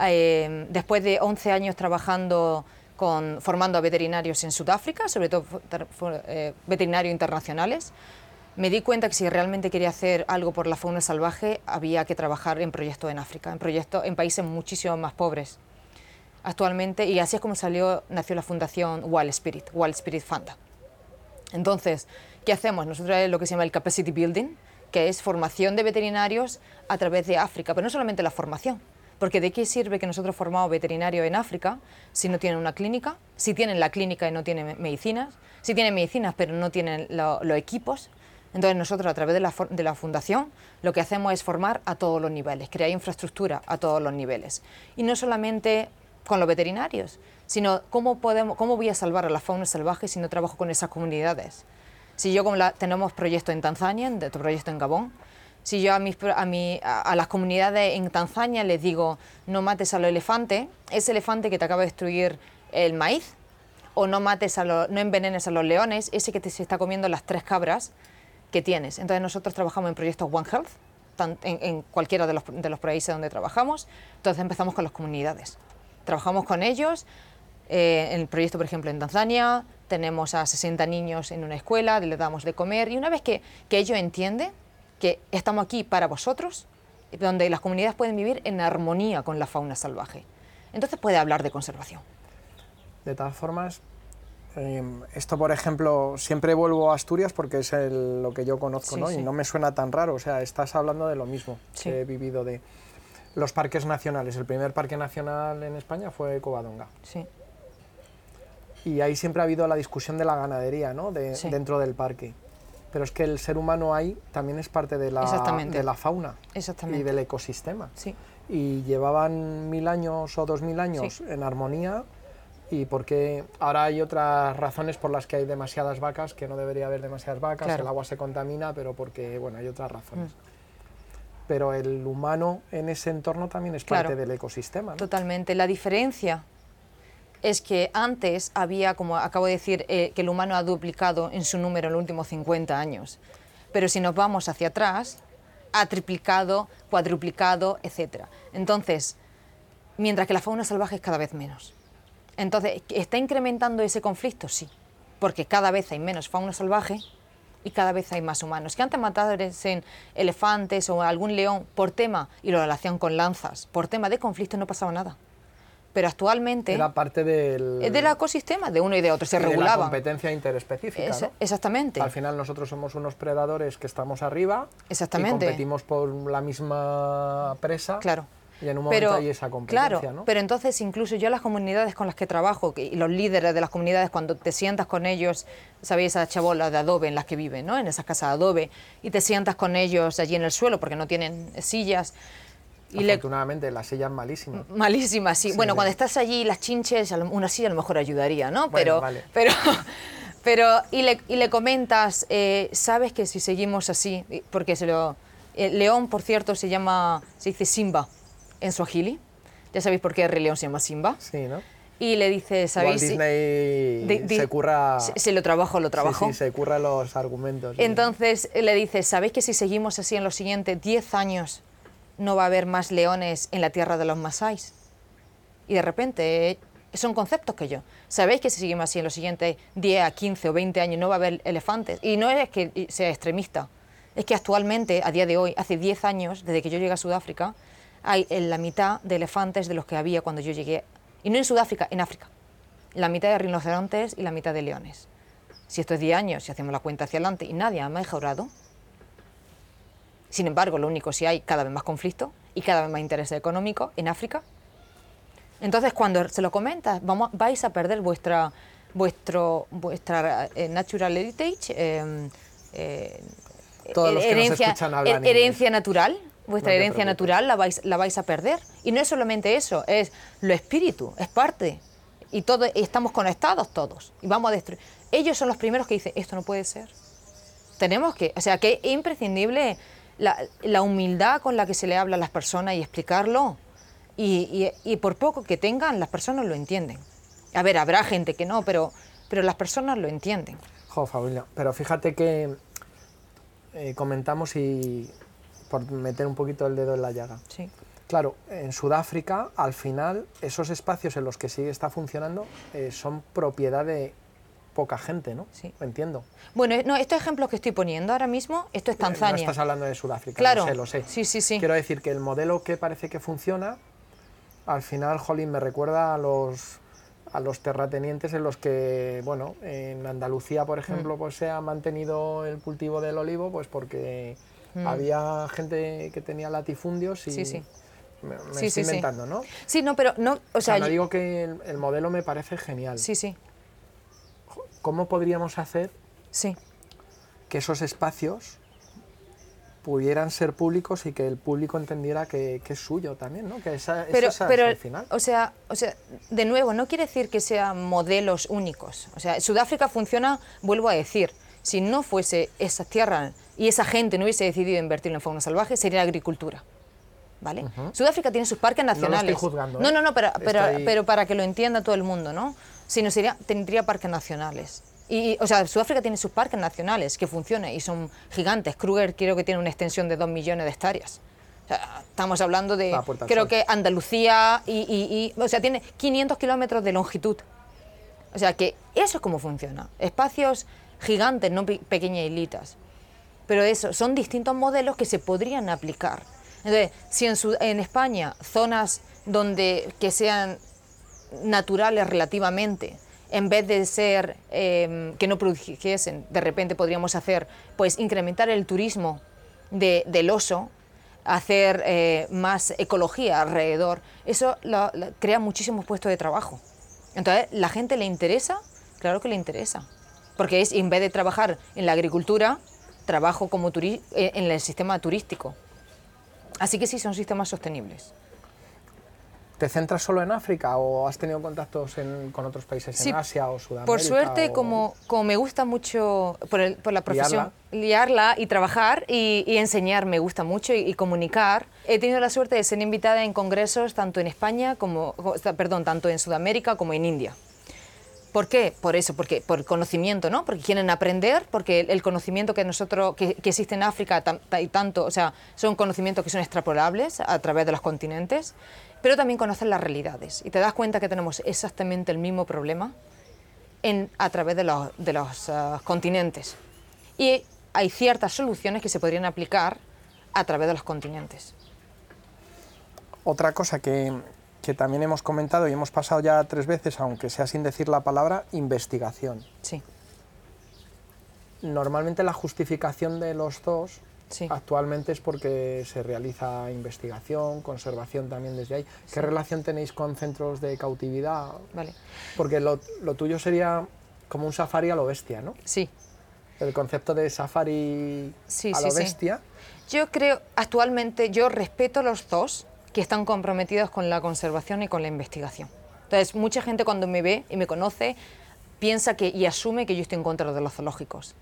Eh, después de 11 años trabajando con, formando a veterinarios en Sudáfrica, sobre todo eh, veterinarios internacionales, me di cuenta que si realmente quería hacer algo por la fauna salvaje, había que trabajar en proyectos en África, en proyectos en países muchísimo más pobres actualmente y así es como salió, nació la fundación Wild Spirit, Wild Spirit Fund. Entonces, ¿qué hacemos? Nosotros es lo que se llama el capacity building, que es formación de veterinarios a través de África, pero no solamente la formación, Porque ¿de qué sirve que nosotros formamos veterinarios en África si no tienen una clínica? Si tienen la clínica y no tienen medicinas, si tienen medicinas pero no tienen los equipos. Entonces nosotros a través de la, de la, fundación lo que hacemos es formar a todos los niveles, crear infraestructura a todos los niveles. Y no solamente con los veterinarios, sino cómo, podemos, cómo voy a salvar a la fauna salvaje si no trabajo con esas comunidades. Si yo como la, tenemos proyectos en Tanzania, otro proyecto en Gabón, si yo a, mis, a, las comunidades en Tanzania les digo no mates a los elefantes, ese elefante que te acaba de destruir el maíz, o no mates a no envenenes a los leones, ese que te se está comiendo las tres cabras que tienes. Entonces nosotros trabajamos en proyectos One Health, en, en, cualquiera de los, de los países donde trabajamos, entonces empezamos con las comunidades. Trabajamos con ellos, eh, en el proyecto, por ejemplo, en Tanzania, tenemos a 60 niños en una escuela, les damos de comer y una vez que, que ellos entienden que estamos aquí para vosotros, donde las comunidades pueden vivir en armonía con la fauna salvaje, entonces puede hablar de conservación. De todas formas, eh, esto, por ejemplo, siempre vuelvo a Asturias porque es el, lo que yo conozco, Sí, ¿no? sí. Y no me suena tan raro, o sea, estás hablando de lo mismo Sí. que he vivido de los parques nacionales. El primer parque nacional en España fue Covadonga. Sí, Y ahí siempre ha habido la discusión de la ganadería, ¿no? De- Sí. Dentro del parque. Pero es que el ser humano ahí también es parte de la, de la fauna y del ecosistema. Sí. Y llevaban mil años o dos mil años Sí. en armonía y porque ahora hay otras razones por las que hay demasiadas vacas, que no debería haber demasiadas vacas, Claro. el agua se contamina, pero porque, bueno, hay otras razones. Mm. Pero el humano en ese entorno también es Claro. parte del ecosistema, ¿no? Totalmente. La diferencia es que antes había, como acabo de decir, eh, que el humano ha duplicado en su número en los últimos 50 años. Pero si nos vamos hacia atrás, ha triplicado, cuadruplicado, etc. Entonces, mientras que la fauna salvaje es cada vez menos. Entonces, ¿está incrementando ese conflicto? Sí, porque cada vez hay menos fauna salvaje y cada vez hay más humanos. Que antes mataban elefantes o algún león por tema, y lo relacionan con lanzas, por tema de conflicto no pasaba nada. Pero actualmente Era parte del, es del ecosistema, de uno y de otro, se de la regulaban. competencia interespecífica. Exactamente. Al final nosotros somos unos predadores que estamos arriba Exactamente. y competimos por la misma presa Claro. y en un momento Pero, hay esa competencia, claro, ¿no? pero entonces incluso yo las comunidades con las que trabajo que- y los líderes de las comunidades cuando te sientas con ellos, sabéis esas chabolas de adobe en las que viven, ¿no? En esas casas de adobe y te sientas con ellos allí en el suelo porque no tienen sillas y le, Afortunadamente la silla es malísima. Malísima, sí. Sí, bueno, sí. cuando estás allí, las chinches, una silla a lo mejor ayudaría, ¿no? Bueno, pero, vale. pero, pero, y le, y le comentas, eh, sabes que si seguimos así, porque se lo, el león, por cierto, se llama, se dice Simba en Swahili. Ya sabéis por qué el rey león se llama Simba. Sí, ¿no? Y le dice, Walt ¿sabéis? si- Disney di- di- se curra... se, se lo trabajo, lo sí, trabajo. Sí, se curra los argumentos. sí. Entonces eh, le dice, ¿sabéis que si seguimos así en los siguientes 10 años no va a haber más leones en la tierra de los masáis? Y de repente eh, son conceptos que yo. ¿Sabéis que si seguimos así en los siguientes 10 a 15 o 20 años no va a haber elefantes? Y no es que sea extremista, es que actualmente, a día de hoy, hace 10 años, desde que yo llegué a Sudáfrica, hay en la mitad de elefantes de los que había cuando yo llegué. Y no en Sudáfrica, en África. La mitad de rinocerontes y la mitad de leones. Si esto es 10 años, si hacemos la cuenta hacia adelante y nadie ha mejorado, sin embargo, lo único si hay cada vez más conflicto y cada vez más interés económico en África. Entonces, cuando se lo comentas, vamos, vais a perder vuestra, vuestro, vuestra eh, natural heritage, eh, eh, Todos los que nos herencia, escuchan hablan herencia natural, vuestra No herencia natural la vais, la vais a perder. Y no es solamente eso, es lo espíritu, es parte. Y todo, y estamos conectados todos. Y vamos a destruir. Ellos son los primeros que dicen, esto no puede ser. Tenemos que, o sea, que es imprescindible la, la humildad con la que se le habla a las personas y explicarlo. Y, y- y por poco que tengan, las personas lo entienden. A ver, habrá gente que no, pero, pero las personas lo entienden. Jo, Fabiola, pero fíjate que eh, comentamos y por meter un poquito el dedo en la llaga. Sí. Claro, en Sudáfrica, al final, esos espacios en los que sí está funcionando eh, son propiedad de poca gente, ¿no? Sí. Entiendo. Bueno, no, estos ejemplos que estoy poniendo ahora mismo, esto es Eh, No Tanzania. estás hablando de Sudáfrica, Claro. lo sé, lo sé. Sí, sí, sí. Quiero decir que el modelo que parece que funciona, al final, jolín, me recuerda a los a los terratenientes en los que, bueno, en Andalucía, por Mm. ejemplo, pues se ha mantenido el cultivo del olivo, pues porque había gente que tenía latifundios y, Mm. Sí, sí. me, me Sí, estoy inventando, ¿no? Sí, no, pero no, o O sea, sea, no yo- digo que el, el modelo me parece genial. sí, sí, ¿Cómo podríamos hacer sí. que esos espacios pudieran ser públicos y que el público entendiera que, que es suyo también, ¿no? Que esa, Pero, eso es pero al final. o sea, o sea, de nuevo, no quiere decir que sean modelos únicos. O sea, Sudáfrica funciona, vuelvo a decir, si no fuese esa tierra y esa gente no hubiese decidido invertir en fauna salvaje, sería agricultura. ¿Vale? Sudáfrica tiene sus parques lo estoy nacionales. juzgando, No, ¿eh? no, no, pero, pero, Estoy- pero para que lo entienda todo el mundo, ¿no? Si no sería, tendría parques nacionales. Y, o sea, Sudáfrica tiene sus parques nacionales que funcionan y son gigantes. Kruger creo que tiene una extensión de 2 millones de hectáreas. O sea, estamos hablando de, del creo que Andalucía y, y- y- o sea, tiene 500 kilómetros de longitud. O sea, que eso es como funciona. Espacios gigantes, no pe- pequeñas islitas. Pero eso, son distintos modelos que se podrían aplicar. Entonces, si en España zonas donde que sean naturales relativamente, en vez de ser eh, que no produjesen, de repente podríamos hacer, pues incrementar el turismo de- del oso, hacer eh, más ecología alrededor, eso crea muchísimos puestos de trabajo. Entonces, ¿la gente le interesa? Claro que le interesa. Porque es, en vez de trabajar en la agricultura, trabajo como eh, en el sistema turístico. Así que sí, son sistemas sostenibles. ¿Te centras solo en África o has tenido contactos en- con otros países Sí, en Asia o Sudamérica? Por suerte, o- como, como me gusta mucho por, el- por la profesión, liarla, y trabajar y, y enseñar me gusta mucho y, y comunicar, he tenido la suerte de ser invitada en congresos tanto en España como, co- perdón, tanto en Sudamérica como en India. ¿Por qué? Por eso, porque por conocimiento, ¿no? Porque quieren aprender, porque el, el conocimiento que nosotros que, que existe en África y tanto, o sea, son conocimientos que son extrapolables a través de los continentes, pero también conocen las realidades y te das cuenta que tenemos exactamente el mismo problema en, a través de los, de los ah, continentes. Y hay ciertas soluciones que se podrían aplicar a través de los continentes. Otra cosa que, que también hemos comentado y hemos pasado ya tres veces, aunque sea sin decir la palabra, investigación. Sí, Normalmente la justificación de los dos sí. actualmente es porque se realiza investigación, conservación también desde ahí. ¿Qué relación tenéis con centros de cautividad? Vale. Porque lo, lo tuyo sería como un safari a lo bestia, ¿no? Sí, El concepto de safari Sí, a lo bestia. Yo creo, actualmente, yo respeto a los dos que están comprometidos con la conservación y con la investigación. Entonces, mucha gente cuando me ve y me conoce piensa que y asume que yo estoy en contra de los zoológicos.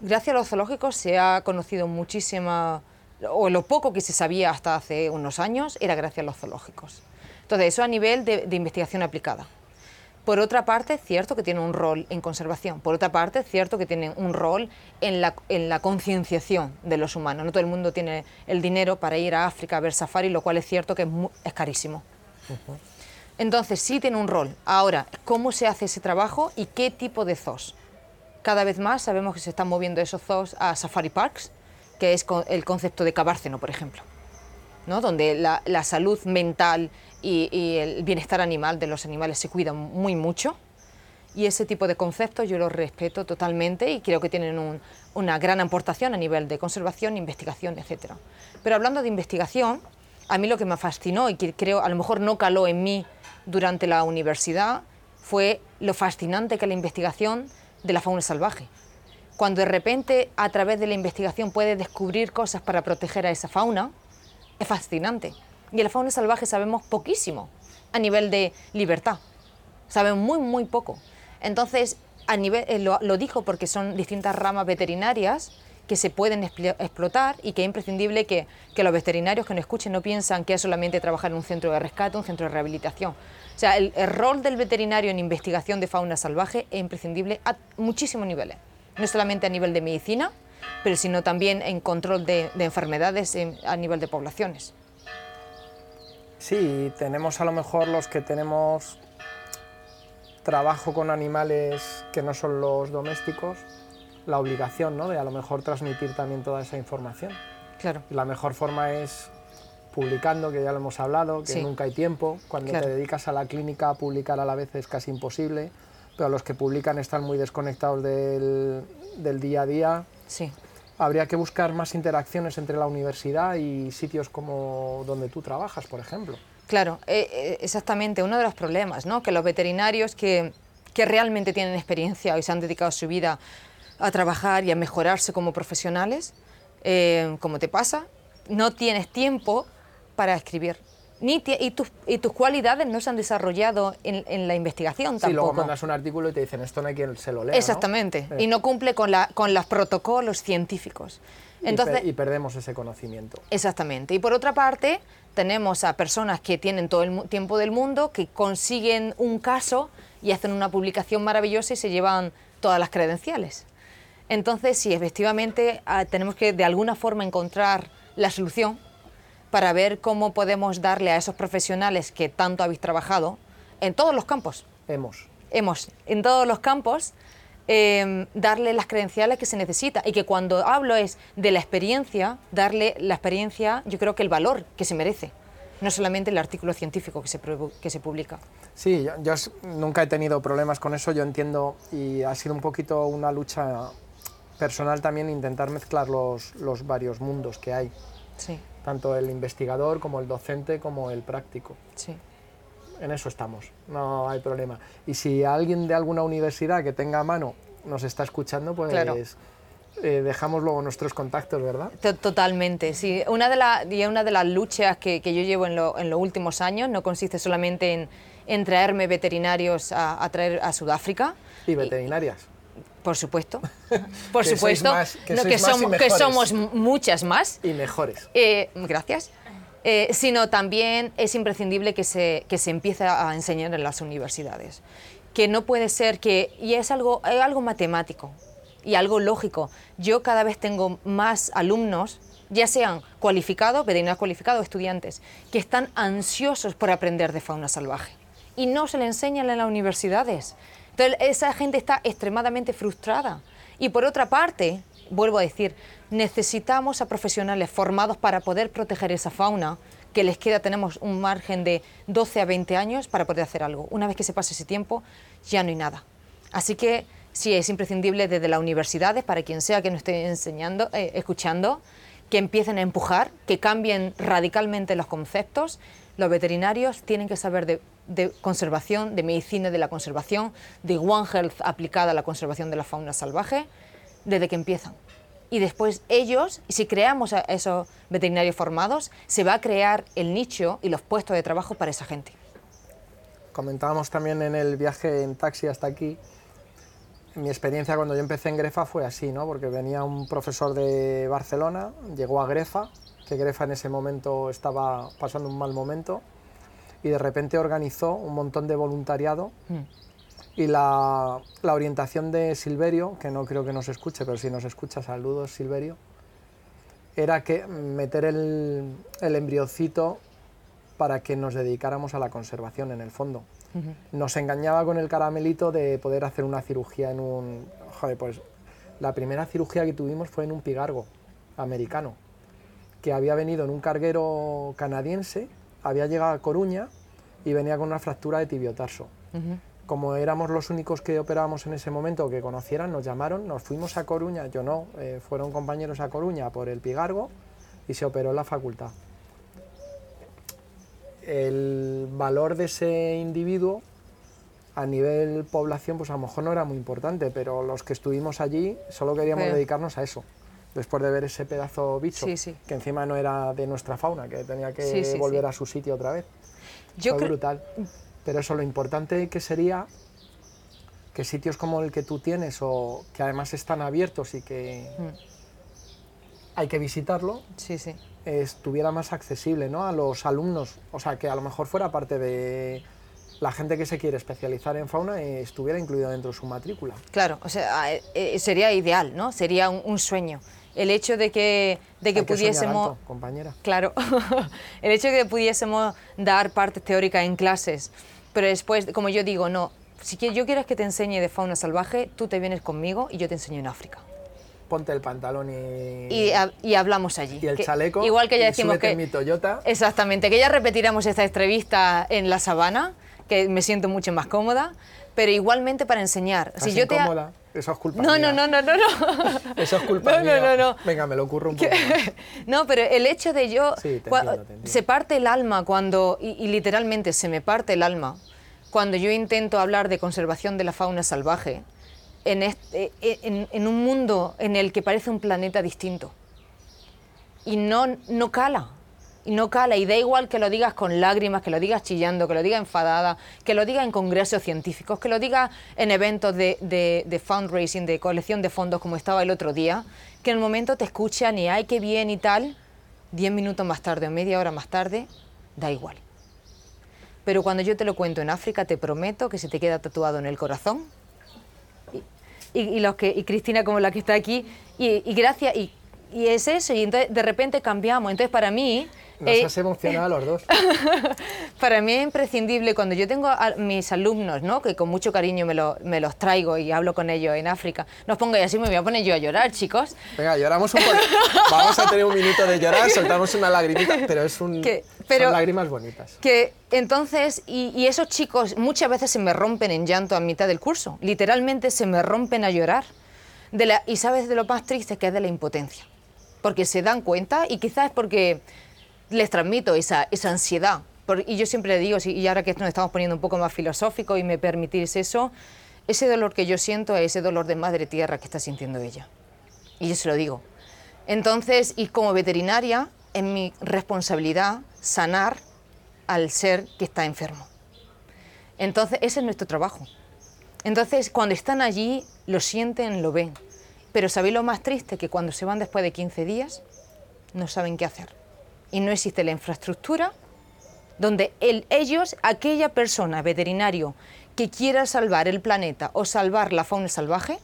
Gracias a los zoológicos se ha conocido muchísima, o lo poco que se sabía hasta hace unos años era gracias a los zoológicos. Entonces, eso a nivel de, de investigación aplicada. Por otra parte, es cierto que tienen un rol en conservación. Por otra parte, es cierto que tienen un rol en la, en la concienciación de los humanos. No todo el mundo tiene el dinero para ir a África a ver safari, lo cual es cierto que es carísimo. Entonces, sí tiene un rol. Ahora, ¿cómo se hace ese trabajo y qué tipo de zoos? Cada vez más sabemos que se están moviendo esos zoos a safari parks, que es el concepto de cabárceno, por ejemplo. ¿no? donde la, salud mental y, el bienestar animal de los animales se cuidan muy mucho. Y ese tipo de conceptos yo los respeto totalmente y creo que tienen un- una gran aportación a nivel de conservación, investigación, etc. Pero hablando de investigación, a mí lo que me fascinó y que creo a lo mejor no caló en mí durante la universidad fue lo fascinante que la investigación de la fauna salvaje. Cuando de repente a través de la investigación puedes descubrir cosas para proteger a esa fauna, es fascinante. Y la fauna salvaje sabemos poquísimo a nivel de libertad. Sabemos muy, muy poco. Entonces, a nivel, eh, lo dijo porque son distintas ramas veterinarias que se pueden explotar y que es imprescindible que, que los veterinarios que nos escuchen no piensan que es solamente trabajar en un centro de rescate, un centro de rehabilitación. O sea, el, rol del veterinario en investigación de fauna salvaje es imprescindible a muchísimos niveles. No solamente a nivel de medicina, pero sino también en control de, de enfermedades en- a nivel de poblaciones. Sí, tenemos a lo mejor los que tenemos trabajo con animales que no son los domésticos, la obligación ¿no? de a lo mejor transmitir también toda esa información. Claro. La mejor forma es publicando, que ya lo hemos hablado, que Sí. nunca hay tiempo. Cuando Claro. te dedicas a la clínica, publicar a la vez es casi imposible, pero los que publican están muy desconectados del, del día a día Sí. habría que buscar más interacciones entre la universidad y sitios como donde tú trabajas, por ejemplo. Claro, eh, eh, exactamente, uno de los problemas, ¿no? que los veterinarios que, que realmente tienen experiencia y se han dedicado su vida a trabajar y a mejorarse como profesionales, eh, como te pasa, no tienes tiempo para escribir. Ni y, tus, y tus cualidades no se han desarrollado en, en la investigación tampoco. Sí, luego mandas un artículo y te dicen, esto no hay quien se lo lea, ¿no? Exactamente, Eh. y no cumple con, la, con los protocolos científicos. Y Entonces, per- y perdemos ese conocimiento. Exactamente. Y por otra parte, tenemos a personas que tienen todo el tiempo del mundo, que consiguen un caso y hacen una publicación maravillosa y se llevan todas las credenciales. Entonces, sí, efectivamente, ah, tenemos que de alguna forma encontrar la solución para ver cómo podemos darle a esos profesionales que tanto habéis trabajado en todos los campos, Hemos. hemos en todos los campos eh, darle las credenciales que se necesita y que cuando hablo es de la experiencia, darle la experiencia, yo creo que el valor que se merece, no solamente el artículo científico que se, que se publica. Sí, yo, nunca he tenido problemas con eso, yo entiendo, y ha sido un poquito una lucha personal también intentar mezclar los, los varios mundos que hay, Sí, tanto el investigador como el docente como el práctico. sí. En eso estamos, no hay problema. Y si alguien de alguna universidad que tenga a mano nos está escuchando, pues Claro. eh, dejamos luego nuestros contactos, ¿verdad? To- Totalmente, sí. Una de, la- y una de las luchas que, que yo llevo en, lo- en los últimos años no consiste solamente en, en traerme veterinarios a, a traer a Sudáfrica, Y veterinarias. Por supuesto, por Que supuesto, más- que no, somos, que muchas más, Y mejores. Eh, gracias. Eh, sino también es imprescindible que se, que se empiece a enseñar en las universidades. Que no puede ser que, y es algo, es algo matemático y algo lógico, yo cada vez tengo más alumnos, ya sean cualificados, veterinarios cualificados, estudiantes, que están ansiosos por aprender de fauna salvaje y no se le enseñan en las universidades. Entonces, esa gente está extremadamente frustrada. Y por otra parte, vuelvo a decir, necesitamos a profesionales formados para poder proteger esa fauna, que les queda, tenemos un margen de 12 a 20 años para poder hacer algo. Una vez que se pase ese tiempo, ya no hay nada. Así que sí, es imprescindible desde las universidades, para quien sea que nos esté enseñando, eh, escuchando, que empiecen a empujar, que cambien radicalmente los conceptos. Los veterinarios tienen que saber de, conservación, de medicina de la conservación, de One Health aplicada a la conservación de la fauna salvaje, desde que empiezan. Y después ellos, si creamos a esos veterinarios formados, se va a crear el nicho y los puestos de trabajo para esa gente. Comentábamos también en el viaje en taxi hasta aquí, mi experiencia cuando yo empecé en Grefa fue así, ¿no? Porque venía un profesor de Barcelona, llegó a Grefa, que Grefa en ese momento estaba pasando un mal momento, y de repente organizó un montón de voluntariado y la, la orientación de Silverio, que no creo que nos escuche, pero si nos escucha, saludos Silverio, era que meter el, el embriocito para que nos dedicáramos a la conservación en el fondo. Nos engañaba con el caramelito de poder hacer una cirugía en un... Joder, pues la primera cirugía que tuvimos fue en un pigargo americano, que había venido en un carguero canadiense, había llegado a Coruña y venía con una fractura de tibiotarso. Como éramos los únicos que operábamos en ese momento que conocieran, nos llamaron, nos fuimos a Coruña, yo no, eh, fueron compañeros a Coruña por el pigargo y se operó en la facultad. El valor de ese individuo a nivel población, pues a lo mejor no era muy importante, pero los que estuvimos allí solo queríamos dedicarnos a eso. Después de ver ese pedazo bicho, Sí, sí. que encima no era de nuestra fauna, que tenía que Sí, volver a su sitio otra vez. Yo Fue brutal. Pero eso, lo importante que sería que sitios como el que tú tienes, o que además están abiertos y que Mm. hay que visitarlo, estuviera más accesible ¿no? a los alumnos. O sea, que a lo mejor fuera parte de la gente que se quiere especializar en fauna y estuviera incluido dentro de su matrícula. Claro, o sea, eh, eh, sería ideal, ¿no? Sería un, un sueño. El hecho de que, de que que pudiésemos... alto, compañera. Claro, el hecho de que pudiésemos dar partes teóricas en clases, pero después, como yo digo, no, si yo quieres que te enseñe de fauna salvaje, tú te vienes conmigo y yo te enseño en África. Ponte el pantalón y, Y, ha- y hablamos allí. y el Que- chaleco. Igual que ya decimos que... en mi Toyota. Exactamente, que ya repetiremos esta entrevista en la sabana, que me siento mucho más cómoda, pero igualmente para enseñar. Si yo te? Eso es culpa no, mía. No, no, no, no, no. Eso es culpa no, mía. No, no, no. Venga, me lo ocurro un poco. no, pero el hecho de yo... Sí, te entiendo, te Se parte el alma cuando, y, literalmente se me parte el alma, cuando yo intento hablar de conservación de la fauna salvaje en, este, en, en un mundo en el que parece un planeta distinto. Y no, no cala, no cala, y da igual que lo digas con lágrimas, que lo digas chillando, que lo digas enfadada, que lo digas en congresos científicos, que lo digas en eventos de, de, fundraising, de colección de fondos como estaba el otro día, que en el momento te escuchan y ay, qué bien y tal, diez minutos más tarde o media hora más tarde, da igual. Pero cuando yo te lo cuento en África, te prometo que se te queda tatuado en el corazón. Y, los que, y Cristina como la que está aquí, y, y gracias, y, y es eso, y entonces de repente cambiamos. Entonces para mí nos eh, has emocionado a los dos. Para mí es imprescindible cuando yo tengo a mis alumnos, ¿no? que con mucho cariño me, me, los traigo y hablo con ellos en África, no os pongáis así, me voy a poner yo a llorar, chicos. Venga, lloramos un poco. Vamos a tener un minuto de llorar, soltamos una lagrimita, pero es un, pero, son lágrimas bonitas. Que entonces, y, y esos chicos muchas veces se me rompen en llanto a mitad del curso, literalmente se me rompen a llorar. De la, y sabes de lo más triste que es de la impotencia, porque se dan cuenta y quizás es porque les transmito esa, esa ansiedad. y yo siempre le digo, y ahora que nos estamos poniendo un poco más filosófico y me permitís eso, ese dolor que yo siento es ese dolor de madre tierra que está sintiendo ella. Y yo se lo digo. Entonces, y como veterinaria, es mi responsabilidad sanar al ser que está enfermo. Entonces, ese es nuestro trabajo. Entonces, cuando están allí, lo sienten, lo ven. Pero ¿sabéis lo más triste? Que cuando se van después de 15 días, no saben qué hacer y no existe la infraestructura donde ellos, aquella persona, veterinario, que quiera salvar el planeta o salvar la fauna salvaje,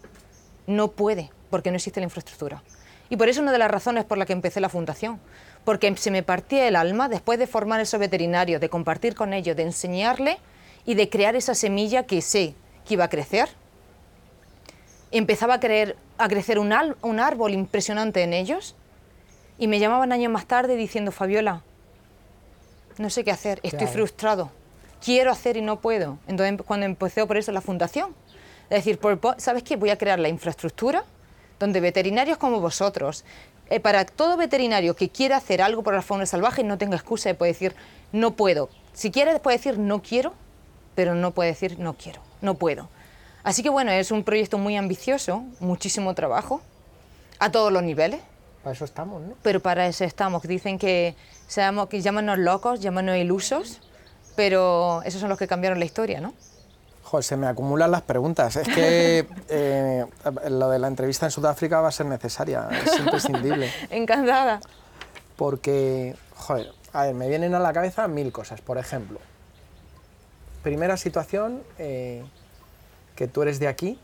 no puede, porque no existe la infraestructura. Y por eso una de las razones por la que empecé la fundación, porque se me partía el alma después de formar esos veterinarios, de compartir con ellos, de enseñarle y de crear esa semilla que sé que iba a crecer. Empezaba a, creer, a crecer un árbol impresionante en ellos y me llamaban años más tarde diciendo, Fabiola, no sé qué hacer, estoy frustrado, quiero hacer y no puedo. Entonces cuando empecé por eso la fundación, es decir, ¿sabes qué? Voy a crear la infraestructura donde veterinarios como vosotros, eh, para todo veterinario que quiera hacer algo por la fauna salvaje, no tenga excusa de poder decir, no puedo. Si quiere, puede decir, no quiero, pero no puede decir, no quiero, no puedo. Así que bueno, es un proyecto muy ambicioso, muchísimo trabajo, a todos los niveles. Para eso estamos, ¿no? Pero para eso estamos. Dicen que, seamos, que llámanos locos, llámanos ilusos, pero esos son los que cambiaron la historia, ¿no? Joder, se me acumulan las preguntas. Es que eh, lo de la entrevista en Sudáfrica va a ser necesaria, es imprescindible. Encantada. Porque, joder, a ver, me vienen a la cabeza mil cosas. Por ejemplo, primera situación, eh, que tú eres de aquí,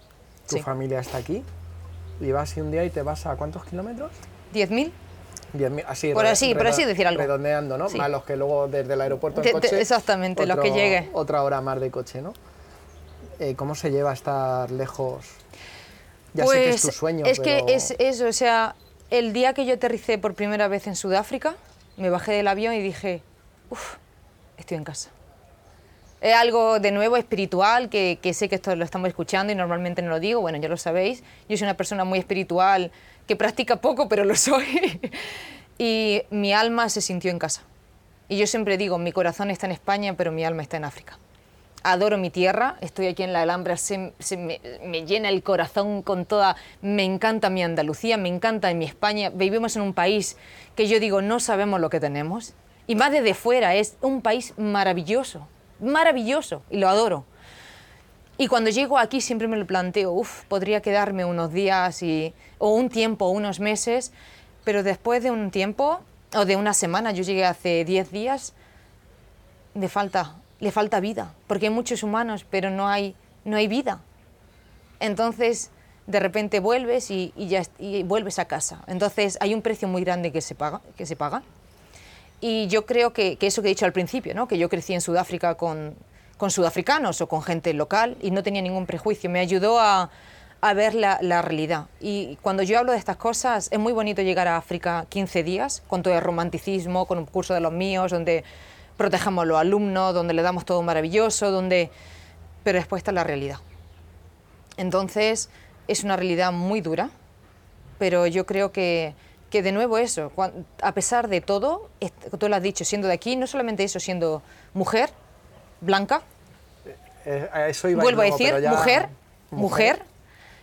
tu familia está aquí, y vas y un día y te vas a cuántos kilómetros? ¿10.000? así, por así, por así decir algo. Redondeando, ¿no? Más los que luego desde el aeropuerto en coche. exactamente, los que llegue. Otra hora más de coche, ¿no? Eh, ¿Cómo se lleva a estar lejos? Ya sé que es tu pues, sueño. Es que es eso, o sea, el día que yo aterricé por primera vez en Sudáfrica, me bajé del avión y dije, uff, estoy en casa. Es algo de nuevo espiritual, que, que sé que esto lo estamos escuchando y normalmente no lo digo, bueno, ya lo sabéis. Yo soy una persona muy espiritual, que practica poco, pero lo soy. y mi alma se sintió en casa. Y yo siempre digo, mi corazón está en España, pero mi alma está en África. Adoro mi tierra, estoy aquí en la Alhambra, se, me, me, llena el corazón con toda... Me encanta mi Andalucía, me encanta mi España. Vivimos en un país que yo digo, no sabemos lo que tenemos. Y más desde fuera, es un país maravilloso, maravilloso, y lo adoro. Y cuando llego aquí siempre me lo planteo, uff, podría quedarme unos días y, o un tiempo, unos meses, pero después de un tiempo o de una semana, yo llegué hace 10 días, falta, le falta vida, porque hay muchos humanos, pero no hay, no hay vida. Entonces, de repente vuelves y, ya, y vuelves a casa. Entonces, hay un precio muy grande que se paga. Que se paga. Y yo creo que, que eso que he dicho al principio, ¿no? que yo crecí en Sudáfrica con, con sudafricanos o con gente local y no tenía ningún prejuicio. Me ayudó a, a ver la, la, realidad. Y cuando yo hablo de estas cosas, es muy bonito llegar a África 15 días, con todo el romanticismo, con un curso de los míos, donde protegemos a los alumnos, donde le damos todo maravilloso, donde... pero después está la realidad. Entonces, es una realidad muy dura, pero yo creo que, que de nuevo eso, a pesar de todo, tú lo has dicho, siendo de aquí, no solamente eso, siendo mujer, blanca, Eh, a eso iba vuelvo a decir, ya- mujer, mujer,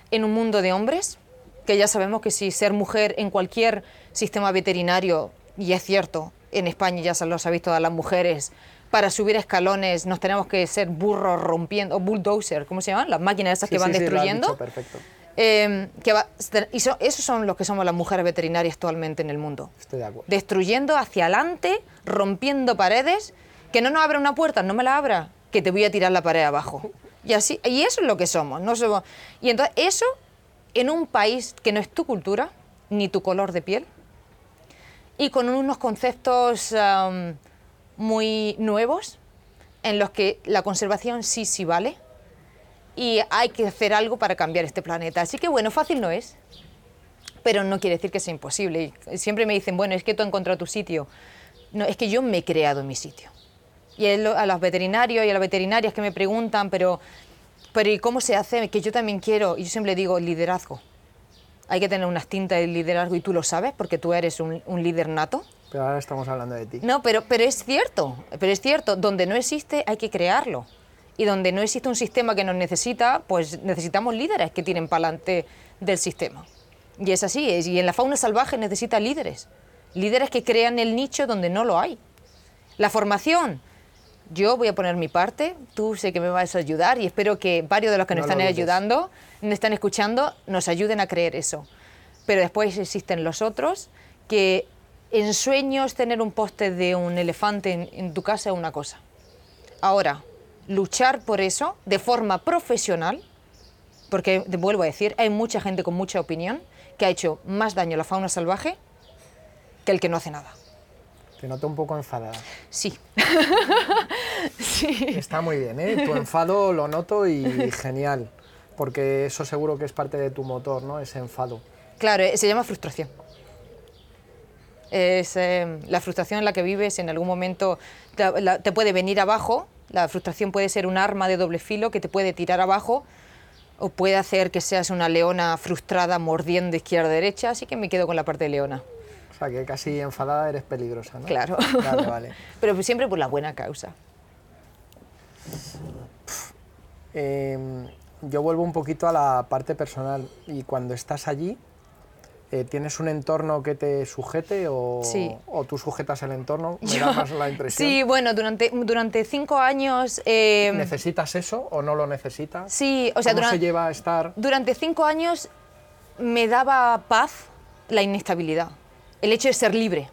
en un mundo de hombres, que ya sabemos que si ser mujer en cualquier sistema veterinario, y es cierto, en España ya se los ha visto a las mujeres, para subir escalones nos tenemos que ser burros rompiendo, o bulldozer, ¿cómo se llaman? Las máquinas esas Sí, que van sí, sí, lo has destruyendo. dicho, perfecto. Eh, que va- y so- esos son los que somos las mujeres veterinarias actualmente en el mundo. Estoy de acuerdo. Destruyendo hacia adelante, rompiendo paredes, que no nos abra una puerta, no me la abra, que te voy a tirar la pared abajo. Y así, y eso es lo que somos, no somos. Y entonces eso en un país que no es tu cultura ni tu color de piel y con unos conceptos am, muy nuevos en los que la conservación sí sí vale y hay que hacer algo para cambiar este planeta. Así que bueno, fácil no es, pero no quiere decir que sea imposible. Siempre me dicen, bueno, es que tú has encontrado tu sitio. No, es que yo me he creado mi sitio. Y lo- a los veterinarios y a las veterinarias que me preguntan, pero, pero ¿y cómo se hace? Que yo también quiero, y yo siempre digo, liderazgo. Hay que tener unas tintas de liderazgo y tú lo sabes porque tú eres un, un líder nato. Pero ahora estamos hablando de ti. No, pero, pero es cierto, pero es cierto, donde no existe hay que crearlo. Y donde no existe un sistema que nos necesita, pues necesitamos líderes que tienen para adelante del sistema. Y es así, es, y en la fauna salvaje necesita líderes, líderes que crean el nicho donde no lo hay. La formación, yo voy a poner mi parte, tú sé que me vas a ayudar y espero que varios de los que nos No están ayudando, nos están escuchando, nos ayuden a creer eso. Pero después existen los otros que en sueños tener un poste de un elefante en, en tu casa es una cosa. Ahora, luchar por eso de forma profesional, porque te vuelvo a decir, hay mucha gente con mucha opinión que ha hecho más daño a la fauna salvaje que el que no hace nada. Te noto un poco enfadada. Sí. sí. Está muy bien, ¿eh? Tu enfado lo noto y genial. Porque eso seguro que es parte de tu motor, ¿no? Ese enfado. Claro, eh, se llama frustración. Es eh, la frustración en la que vives, en algún momento te, la- te puede venir abajo, la frustración puede ser un arma de doble filo que te puede tirar abajo o puede hacer que seas una leona frustrada mordiendo izquierda derecha, así que me quedo con la parte de leona. O sea, que casi enfadada eres peligrosa, ¿no? Claro. Vale, vale. Pero siempre por la buena causa. Eh, yo vuelvo un poquito a la parte personal. Y cuando estás allí, eh, ¿tienes un entorno que te sujete o, Sí. o tú sujetas el entorno? Me Yo- da más la impresión. Sí, bueno, durante, durante cinco años... eh, ¿Necesitas eso o no lo necesitas? sí, o sea, ¿Cómo se durante, lleva a estar? durante cinco años me daba paz la inestabilidad, el hecho de ser libre,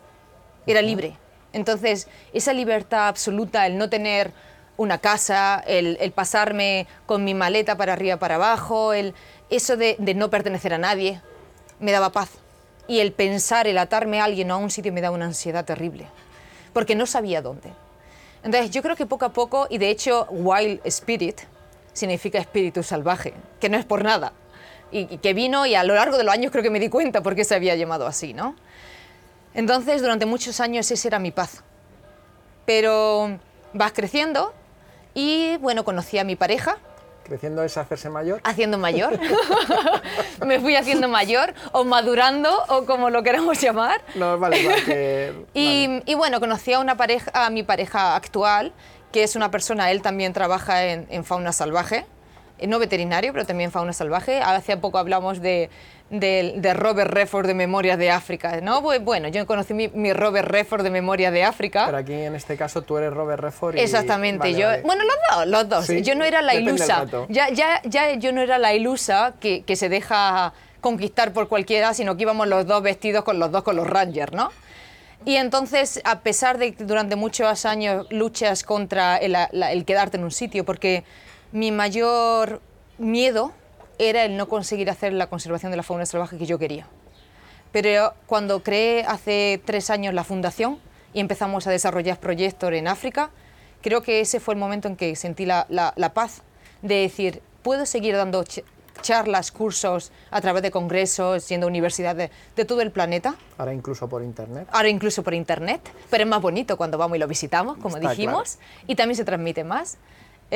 era libre. Entonces, esa libertad absoluta, el no tener una casa, el, el pasarme con mi maleta para arriba, para abajo, el, eso de, de no pertenecer a nadie, me daba paz. Y el pensar, el atarme a alguien o a un sitio me daba una ansiedad terrible, porque no sabía dónde. Entonces, yo creo que poco a poco, y de hecho, Wild Spirit significa espíritu salvaje, que no es por nada. Y, y que vino y a lo largo de los años creo que me di cuenta por qué se había llamado así, ¿no? Entonces, durante muchos años ese era mi paz. Pero vas creciendo y, bueno, conocí a mi pareja, ¿Creciendo es hacerse mayor? haciendo mayor. me fui haciendo mayor o madurando o como lo queramos llamar. No, vale, vale, que- Y, vale. y bueno, conocí a, una pareja, a mi pareja actual, que es una persona, él también trabaja en, en fauna salvaje, no veterinario, pero también fauna salvaje. Hace poco hablamos de, de- de Robert Redford de Memorias de África, ¿no? Bu- Bueno, yo conocí mi, mi Robert Redford de Memorias de África. Pero aquí en este caso tú eres Robert Redford y... Exactamente, vale, yo, vale. bueno, los dos, los dos. Sí, yo no era la ilusa. Ya, ya, ya yo no era la ilusa que, que se deja conquistar por cualquiera, sino que íbamos los dos vestidos con los dos con los Rangers, ¿no? Y entonces, a pesar de que durante muchos años luchas contra el, la- el quedarte en un sitio, porque mi mayor miedo era el no conseguir hacer la conservación de la fauna salvaje que yo quería. Pero cuando creé hace tres años la fundación y empezamos a desarrollar proyectos en África, creo que ese fue el momento en que sentí la, la- la paz de decir, puedo seguir dando ch- charlas, cursos, a través de congresos, yendo a universidades de todo el planeta. Ahora incluso por internet. Ahora incluso por internet, pero es más bonito cuando vamos y lo visitamos, como Está dijimos, y también se transmite más.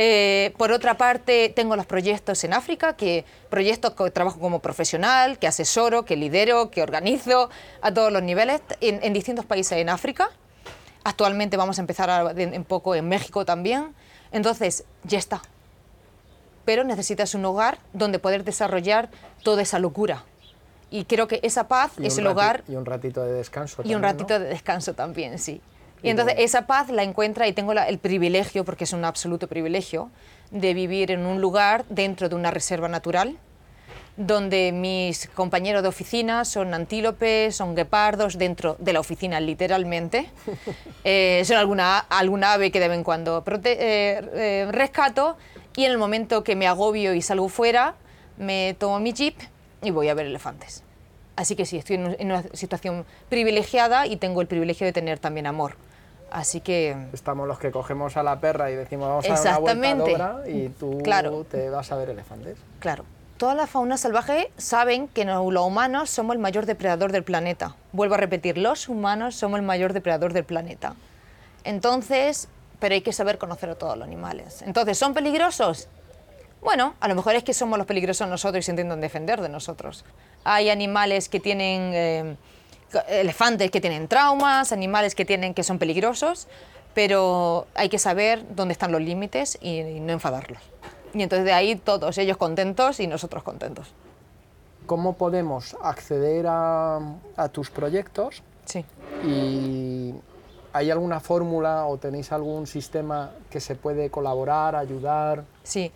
Eh, por otra parte, tengo los proyectos en África, que proyectos que trabajo como profesional, que asesoro, que lidero, que organizo a todos los niveles en, en distintos países en África. Actualmente vamos a empezar a- en, en poco en México también. Entonces, ya está. Pero necesitas un hogar donde poder desarrollar toda esa locura. Y creo que esa paz, un rati- lugar Y un ratito de descanso. y un ratito de descanso también, sí. Y entonces esa paz la encuentra y tengo la- el privilegio, porque es un absoluto privilegio, de vivir en un lugar dentro de una reserva natural, donde mis compañeros de oficina son antílopes, son guepardos dentro de la oficina literalmente. Eh, son alguna, alguna ave que de vez en cuando prote- eh, eh, rescato y en el momento que me agobio y salgo fuera, me tomo mi jeep y voy a ver elefantes. Así que sí, estoy en una situación privilegiada y tengo el privilegio de tener también amor. Así que Estamos los que cogemos a la perra y decimos vamos a dar una vuelta obra y tú Claro. te vas a ver elefantes. Claro. Toda la fauna salvaje saben que no- los humanos somos el mayor depredador del planeta. Vuelvo a repetir, los humanos somos el mayor depredador del planeta. Entonces, pero hay que saber conocer a todos los animales. Entonces, ¿son peligrosos? Bueno, a lo mejor es que somos los peligrosos nosotros y se intentan defender de nosotros. Hay animales que tienen, eh, elefantes que tienen traumas, animales que, tienen, que son peligrosos, pero hay que saber dónde están los límites y, y no enfadarlos. Y entonces de ahí todos ellos contentos y nosotros contentos. ¿Cómo podemos acceder a, a tus proyectos? Sí. ¿Y hay alguna fórmula o tenéis algún sistema que se puede colaborar, ayudar? Sí.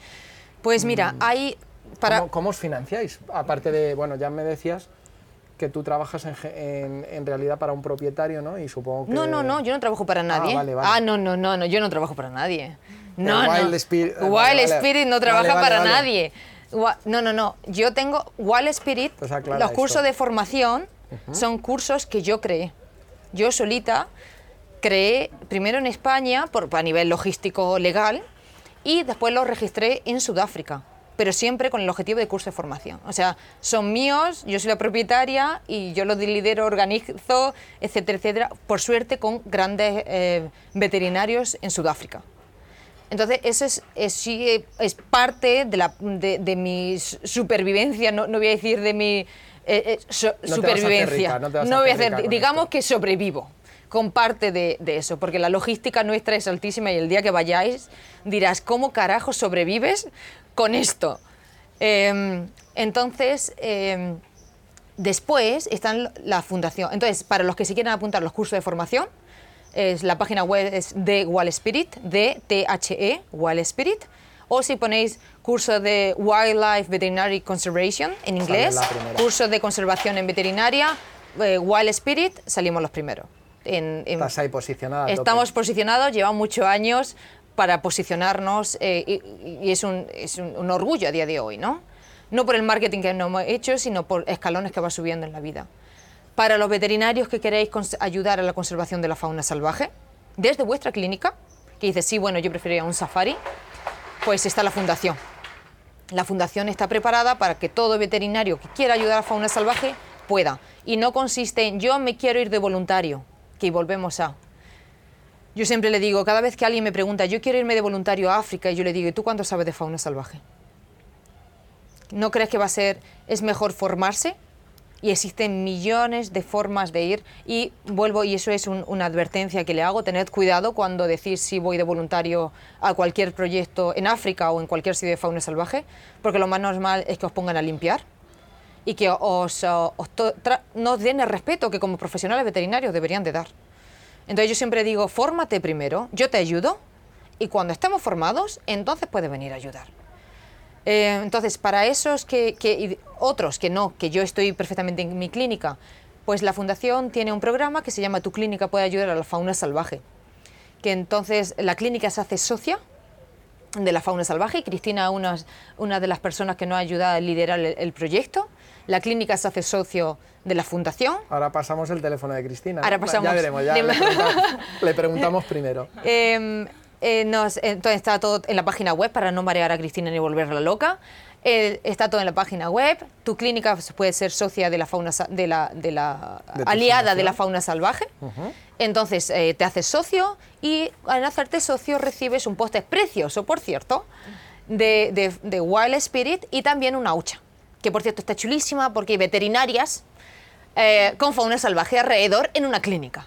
Pues mira, hay para ¿Cómo, cómo os financiáis? Aparte de, bueno, ya me decías que tú trabajas en, en- en realidad para un propietario, ¿no? Y supongo que... No, no, no, yo no trabajo para nadie. vale, vale. Ah, no, no, no, no, yo no trabajo para nadie. No, El no. Wild Spirit- ah, Wild vale, vale. Spirit no trabaja para nadie. No, no, no. Yo tengo Wild Spirit. Pues los cursos de formación son cursos que yo creé. Yo solita creé primero en España por, a nivel logístico legal y después los registré en Sudáfrica, pero siempre con el objetivo de curso de formación. O sea, son míos, yo soy la propietaria y yo los lidero, organizo, etcétera, etcétera, por suerte con grandes eh, veterinarios en Sudáfrica. Entonces, eso es, es, sí, es parte de, la, de, de mi su- supervivencia, no, no voy a decir de mi eh, eh, so- No supervivencia. rica, no voy a hacer digamos esto. que sobrevivo con parte de, de eso, porque la logística nuestra es altísima y el día que vayáis dirás, ¿cómo carajo sobrevives con esto? Em, entonces, em, después está la fundación. Entonces, para los que se quieran apuntar los cursos de formación, es, la página web es de Wall Spirit, de T-H-E, Wall Spirit. O si ponéis curso de Wildlife Veterinary Conservation en inglés, curso de conservación en veterinaria, eh, Wild Spirit, salimos los primeros. En, en- Estás ahí posicionada. tope. Estamos posicionados, llevamos muchos años para posicionarnos eh, y, es, un, orgullo a día de hoy, ¿no? No por el marketing que hemos hecho, sino por escalones que va subiendo en la vida. Para los veterinarios que queréis ayudar a la conservación de la fauna salvaje, desde vuestra clínica, que dice, sí, bueno, yo preferiría un safari, pues está la fundación. La fundación está preparada para que todo veterinario que quiera ayudar a la fauna salvaje pueda. Y no consiste en yo me quiero ir de voluntario, que volvemos a. Yo siempre le digo, cada vez que alguien me pregunta, yo quiero irme de voluntario a África, y yo le digo, ¿y tú cuánto sabes de fauna salvaje? ¿No crees que va a ser, es mejor formarse? Y existen millones de formas de ir. Y vuelvo, y eso es un- una advertencia que le hago, tened cuidado cuando decís si voy de voluntario a cualquier proyecto en África o en cualquier sitio de fauna salvaje, porque lo más normal es que os pongan a limpiar y que os, os no os den el respeto que como profesionales veterinarios deberían de dar. Entonces yo siempre digo, fórmate primero, yo te ayudo y cuando estemos formados, entonces puedes venir a ayudar. Eh, entonces, para esos que, otros que no, que yo estoy perfectamente en mi clínica, pues la fundación tiene un programa que se llama Tu clínica puede ayudar a la fauna salvaje. Que entonces la clínica se hace socia de la fauna salvaje y Cristina una, una de las personas que nos ha ayudado a liderar el proyecto. La clínica se hace socio de la fundación. Ahora pasamos el teléfono de Cristina. Ahora pasamos- Ya veremos, ya le preguntamos, le preguntamos primero. Eh, eh, nos, entonces está todo en la página web para no marear a Cristina ni volverla loca. Eh, está todo en la página web. Tu clínica puede ser socia de la fauna de la, de la De aliada de la fauna salvaje. Entonces eh, te haces socio y al hacerte socio recibes un póster precioso, por cierto, de, de- de Wild Spirit y también una hucha, que por cierto está chulísima porque hay veterinarias eh, con fauna salvaje alrededor en una clínica.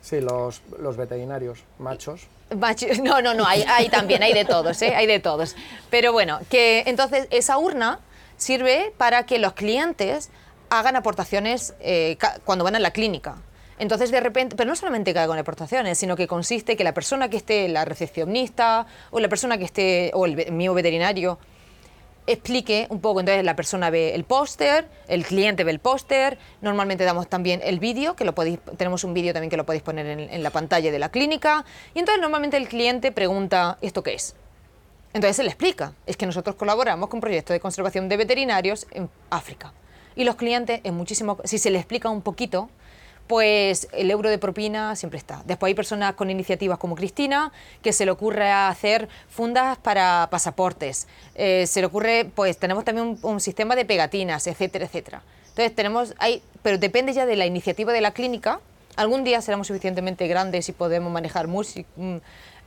Sí, los, los veterinarios machos. Macho- No, no, no, hay, hay también, hay de todos, ¿eh? hay de todos. Pero bueno, que entonces esa urna sirve para que los clientes hagan aportaciones eh, cuando van a la clínica. Entonces de repente, pero no solamente que hagan aportaciones, sino que consiste que la persona que esté, la recepcionista o la persona que esté, o el mío veterinario, explique un poco. Entonces la persona ve el póster, el cliente ve el póster. Normalmente damos también el vídeo, que lo podéis, tenemos un vídeo también que lo podéis poner en, la pantalla de la clínica. Y entonces normalmente el cliente pregunta, ¿esto qué es? Entonces se le explica, es que nosotros colaboramos con proyectos de conservación de veterinarios en África. Y los clientes, en muchísimo, si se le explica un poquito, pues el euro de propina siempre está. Después hay personas con iniciativas como Cristina, que se le ocurre hacer fundas para pasaportes. Eh, se le ocurre, pues tenemos también un, sistema de pegatinas, etcétera, etcétera. Entonces tenemos, hay, pero depende ya de la iniciativa de la clínica. Algún día seremos suficientemente grandes y podemos manejar mm,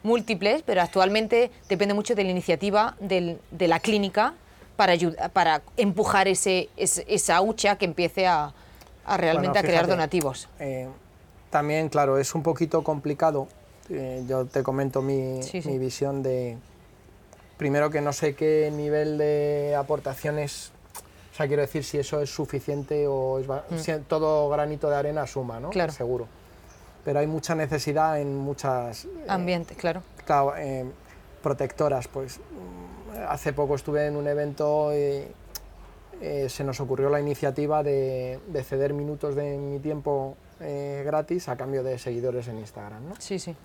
múltiples, pero actualmente depende mucho de la iniciativa de la clínica para, ayud- para empujar ese- esa hucha que empiece a, a realmente Bueno, a crear donativos. eh, también, claro, es un poquito complicado. eh, yo te comento mi, Sí, sí. mi visión de. Primero que no sé qué nivel de aportaciones. O sea, quiero decir si eso es suficiente o es, si todo granito de arena suma, ¿no? Mm. Claro. Seguro. Pero hay mucha necesidad en muchas. eh, Ambiente, claro. claro, protectoras. Pues mm, hace poco estuve en un evento y eh, se nos ocurrió la iniciativa de, de ceder minutos de mi tiempo eh, gratis a cambio de seguidores en Instagram. ¿no? Sí, sí.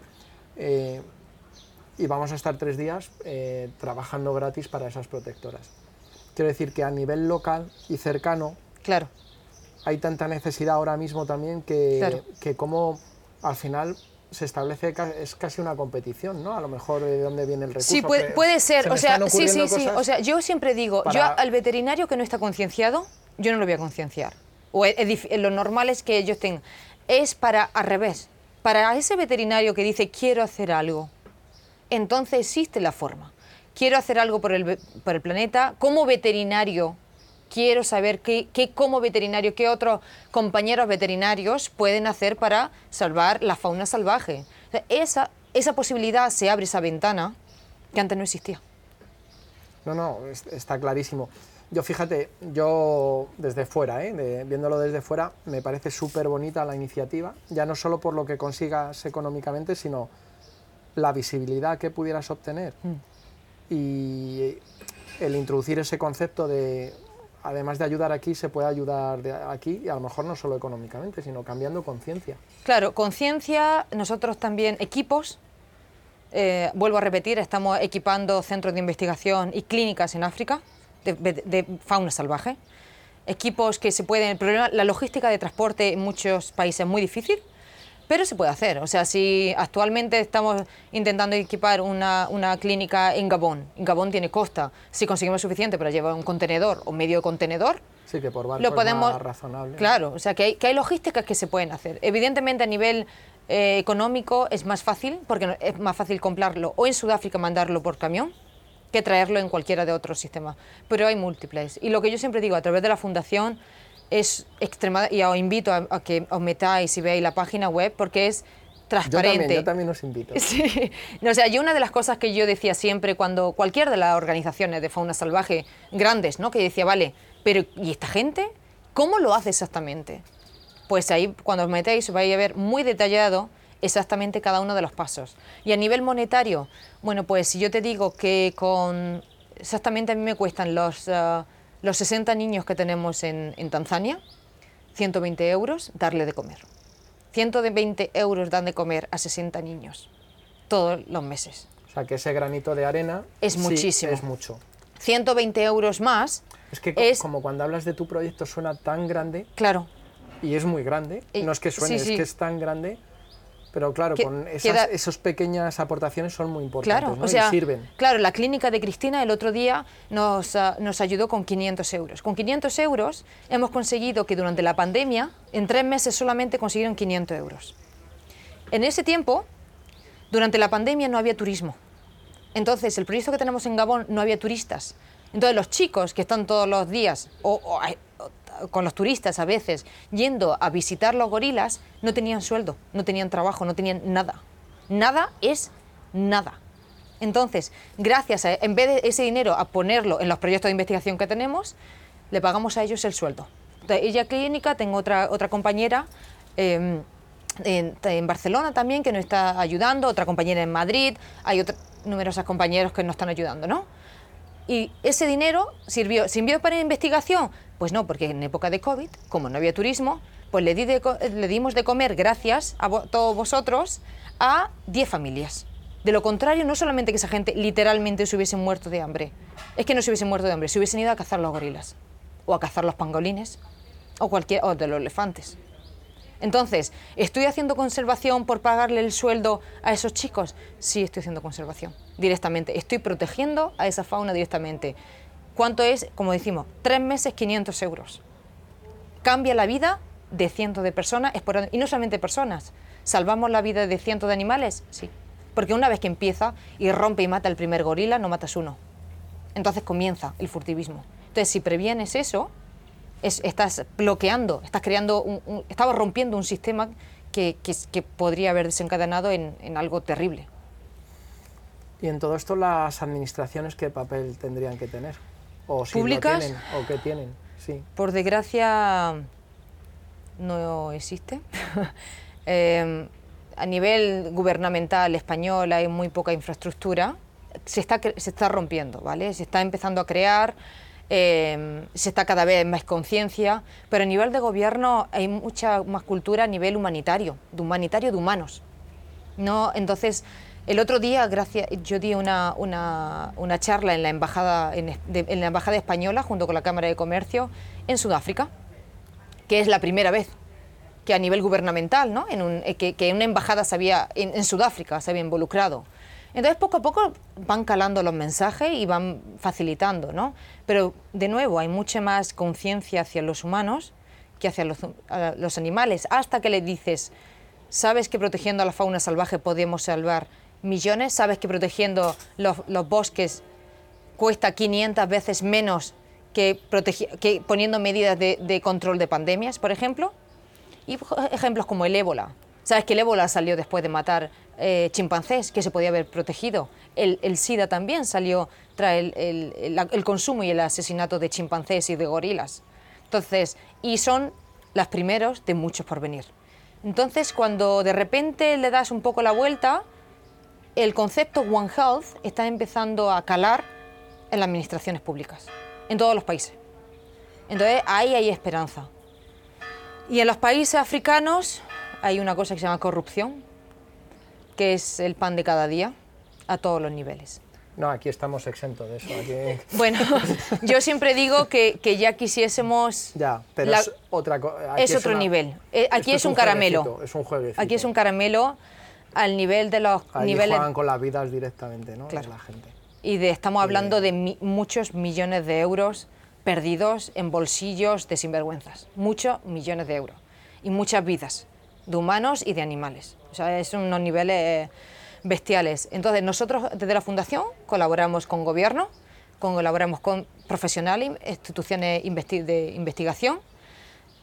Eh, y vamos a estar tres días trabajando gratis para esas protectoras. Quiero decir que a nivel local y cercano Claro. hay tanta necesidad ahora mismo también que, Claro. que como al final se establece, es casi una competición, ¿no? A lo mejor de dónde viene el recurso. Sí, puede, puede se ser. O sea, sí, sí, sí. O sea, yo siempre digo, yo al veterinario que no está concienciado, yo no lo voy a concienciar. O lo normal es que ellos tengan. Es para al revés. Para ese veterinario que dice quiero hacer algo, entonces existe la forma. Quiero hacer algo por el, por el planeta. Como veterinario, quiero saber qué, qué como veterinario, qué otros compañeros veterinarios pueden hacer para salvar la fauna salvaje. O sea, esa, esa posibilidad se abre, esa ventana, que antes no existía. No, no, es- está clarísimo. Yo fíjate, yo desde fuera, ¿eh? de- viéndolo desde fuera, me parece súper bonita la iniciativa, ya no solo por lo que consigas económicamente, sino la visibilidad que pudieras obtener. Y el introducir ese concepto de, además de ayudar aquí, se puede ayudar de aquí, y a lo mejor no solo económicamente, sino cambiando conciencia. Claro, conciencia, nosotros también equipos. eh, vuelvo a repetir, estamos equipando centros de investigación y clínicas en África de, fauna salvaje. Equipos que se pueden. El problema, la logística de transporte en muchos países es muy difícil, pero se puede hacer. O sea, si actualmente estamos intentando equipar una, una clínica en Gabón, en Gabón tiene costa, si conseguimos suficiente para llevar un contenedor o medio contenedor, Sí, que por barco lo es podemos más razonable. claro o sea que hay, que hay logísticas que se pueden hacer evidentemente a nivel eh, económico es más fácil porque es más fácil comprarlo o en Sudáfrica mandarlo por camión que traerlo en cualquiera de otros sistemas pero hay múltiples y lo que yo siempre digo a través de la fundación es extremada y os invito a, a que os metáis y veáis la página web porque es Yo transparente también, yo también os invito. Sí. No, o sea, yo una de las cosas que yo decía siempre cuando cualquier de las organizaciones de fauna salvaje grandes, ¿no? Que decía, vale, pero ¿y esta gente? ¿Cómo lo hace exactamente? Pues ahí, cuando os metéis, vais a ver muy detallado exactamente cada uno de los pasos. Y a nivel monetario, bueno, pues si yo te digo que con exactamente a mí me cuestan los, ah, los 60 niños que tenemos en, en Tanzania, 120 euros darle de comer. 120 euros dan de comer a 60 niños todos los meses. O sea, que ese granito de arena Es sí, muchísimo. es mucho. 120 euros más Es que es, como cuando hablas de tu proyecto suena tan grande, claro, y es muy grande, Y- no es que suene, sí, sí. es que es tan grande Pero claro, Que- con esas, da- esas pequeñas aportaciones son muy importantes Claro, ¿no? o y sea, sirven. claro, la clínica de Cristina el otro día nos, ah, nos ayudó con 500 euros. Con 500 euros hemos conseguido que durante la pandemia, en tres meses solamente consiguieron 500 euros. En ese tiempo, durante la pandemia no había turismo. Entonces, el proyecto que tenemos en Gabón no había turistas. Entonces, los chicos que están todos los días, o, o- o- con los turistas a veces, yendo a visitar los gorilas, no tenían sueldo, no tenían trabajo, no tenían nada. Nada es nada. Entonces, gracias a, en vez de ese dinero a ponerlo en los proyectos de investigación que tenemos, le pagamos a ellos el sueldo. De ella clínica, tengo otra, otra compañera eh, en, Barcelona también que nos está ayudando, otra compañera en Madrid, hay otra- numerosos compañeros que nos están ayudando, ¿no? Y ese dinero sirvió, ¿sirvió para investigación? Pues no, porque en época de COVID, como no había turismo, pues le, dimos de comer, gracias a todos vosotros, a 10 familias. De lo contrario, no solamente que esa gente literalmente se hubiese muerto de hambre, es que no se hubiesen muerto de hambre, se hubiesen ido a cazar los gorilas, o a cazar los pangolines, o, cualquier, o de los elefantes. Entonces, ¿estoy haciendo conservación por pagarle el sueldo a esos chicos? Sí, estoy haciendo conservación directamente. Estoy protegiendo a esa fauna directamente. ¿Cuánto es? Como decimos, tres meses, 500 euros. Cambia la vida de cientos de personas, y no solamente personas. ¿Salvamos la vida de cientos de animales? Sí. Porque una vez que empieza y rompe y mata el primer gorila, no matas uno. Entonces comienza el furtivismo. Entonces, si previenes eso, es- estás bloqueando, estás creando, un, rompiendo un sistema que, podría haber desencadenado en, en algo terrible. Y en todo esto, las administraciones, ¿qué papel tendrían que tener? O si lo ¿Públicas? tienen, o qué tienen, sí. Por desgracia, no existe. Eh, a nivel gubernamental español hay muy poca infraestructura. Se está, se está rompiendo, ¿vale? Se está empezando a crear, eh, se está cada vez más conciencia, pero a nivel de gobierno hay mucha más cultura a nivel humanitario, de humanitario de humanos. No, entonces, el otro día, gracias, yo di una, una, una charla en la, embajada, en, la embajada española junto con la Cámara de Comercio en Sudáfrica, que es la primera vez que a nivel gubernamental, ¿no? eh, que, una embajada se había, en, en Sudáfrica se había involucrado. Entonces, poco a poco van calando los mensajes y van facilitando, ¿no? Pero, de nuevo, hay mucha más conciencia hacia los humanos que hacia los, los animales, hasta que le dices, ¿sabes que protegiendo a la fauna salvaje podemos salvar millones? ¿Sabes que protegiendo los, los bosques cuesta 500 veces menos que, que poniendo medidas de, control de pandemias, por ejemplo? Y ej- ejemplos como el ébola. ¿Sabes que el ébola salió después de matar eh, chimpancés, que se podía haber protegido? El, SIDA también salió tras el, el- el- consumo y el asesinato de chimpancés y de gorilas. Entonces, y son las primeros de muchos por venir. Entonces, cuando de repente le das un poco la vuelta, el concepto One Health está empezando a calar en las administraciones públicas, en todos los países. Entonces, ahí hay esperanza. Y en los países africanos hay una cosa que se llama corrupción, que es el pan de cada día, a todos los niveles. No, aquí estamos exentos de eso. Aquí, Bueno, yo siempre digo que, que ya quisiésemos... ya, pero la- es otra cosa. es otro nivel. Eh, aquí es un caramelo. Es un jueguecito. Aquí es un caramelo al nivel de los Allí niveles... juegan con las vidas directamente, ¿no? Claro. De la gente. Y de, estamos hablando de mi- muchos millones de euros perdidos en bolsillos de sinvergüenzas. Muchos millones de euros. Y muchas vidas, de humanos y de animales. O sea, es unos niveles bestiales. Entonces, nosotros desde la Fundación colaboramos con gobierno, colaboramos con profesionales, instituciones de investigación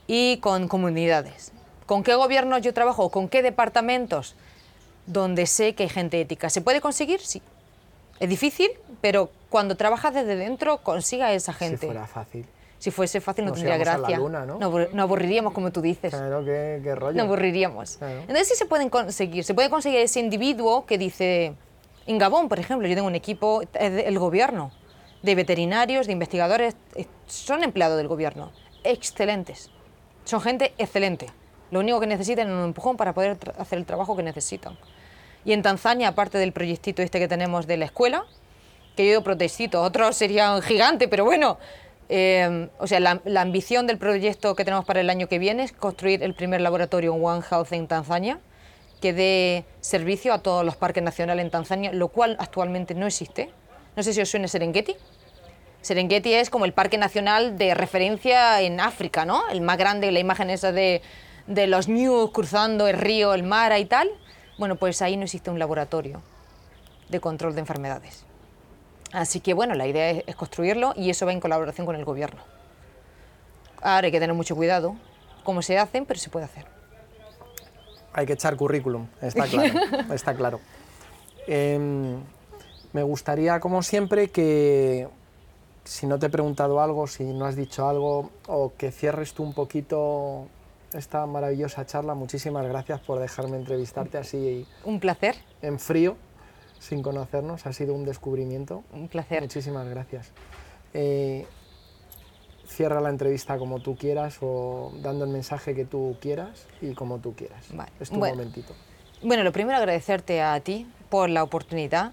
y con comunidades. ¿Con qué gobiernos yo trabajo? ¿Con qué departamentos? Donde sé que hay gente ética. ¿Se puede conseguir? Sí. Es difícil, pero cuando trabajas desde dentro, consiga a esa gente. Si fuera fácil. Si fuese fácil no Nos tendría íbamos a la gracia. luna, ¿no? no aburriríamos, como tú dices. Claro, qué, qué rollo. No aburriríamos. Claro. Entonces sí se pueden conseguir. Se puede conseguir ese individuo que dice, en Gabón, por ejemplo, yo tengo un equipo, el gobierno, de veterinarios, de investigadores, son empleados del gobierno, excelentes. Son gente excelente. Lo único que necesitan es un empujón para poder hacer el trabajo que necesitan. Y en Tanzania, aparte del proyectito este que tenemos de la escuela, que yo digo protestito, otros serían gigantes, pero bueno, eh, o sea, la, la ambición del proyecto que tenemos para el año que viene es construir el primer laboratorio One Health en Tanzania, que dé servicio a todos los parques nacionales en Tanzania, lo cual actualmente no existe. No sé si os suena Serengeti. Serengeti es como el parque nacional de referencia en África, ¿no? El más grande, la imagen esa de, de los ñus cruzando el río, el mar y tal. Bueno, pues ahí no existe un laboratorio de control de enfermedades. Así que bueno, la idea es, construirlo y eso va en colaboración con el gobierno. Ahora hay que tener mucho cuidado cómo se hacen, pero se puede hacer. Hay que echar currículum, está claro. está claro. Em, me gustaría, como siempre, que si no te he preguntado algo, si no has dicho algo, o que cierres tú un poquito esta maravillosa charla. Muchísimas gracias por dejarme entrevistarte así. Un placer. En frío sin conocernos. Ha sido un descubrimiento. Un placer. Muchísimas gracias. Eh, cierra la entrevista como tú quieras o dando el mensaje que tú quieras y como tú quieras. Es tu momentito. Bueno, lo primero agradecerte a ti por la oportunidad,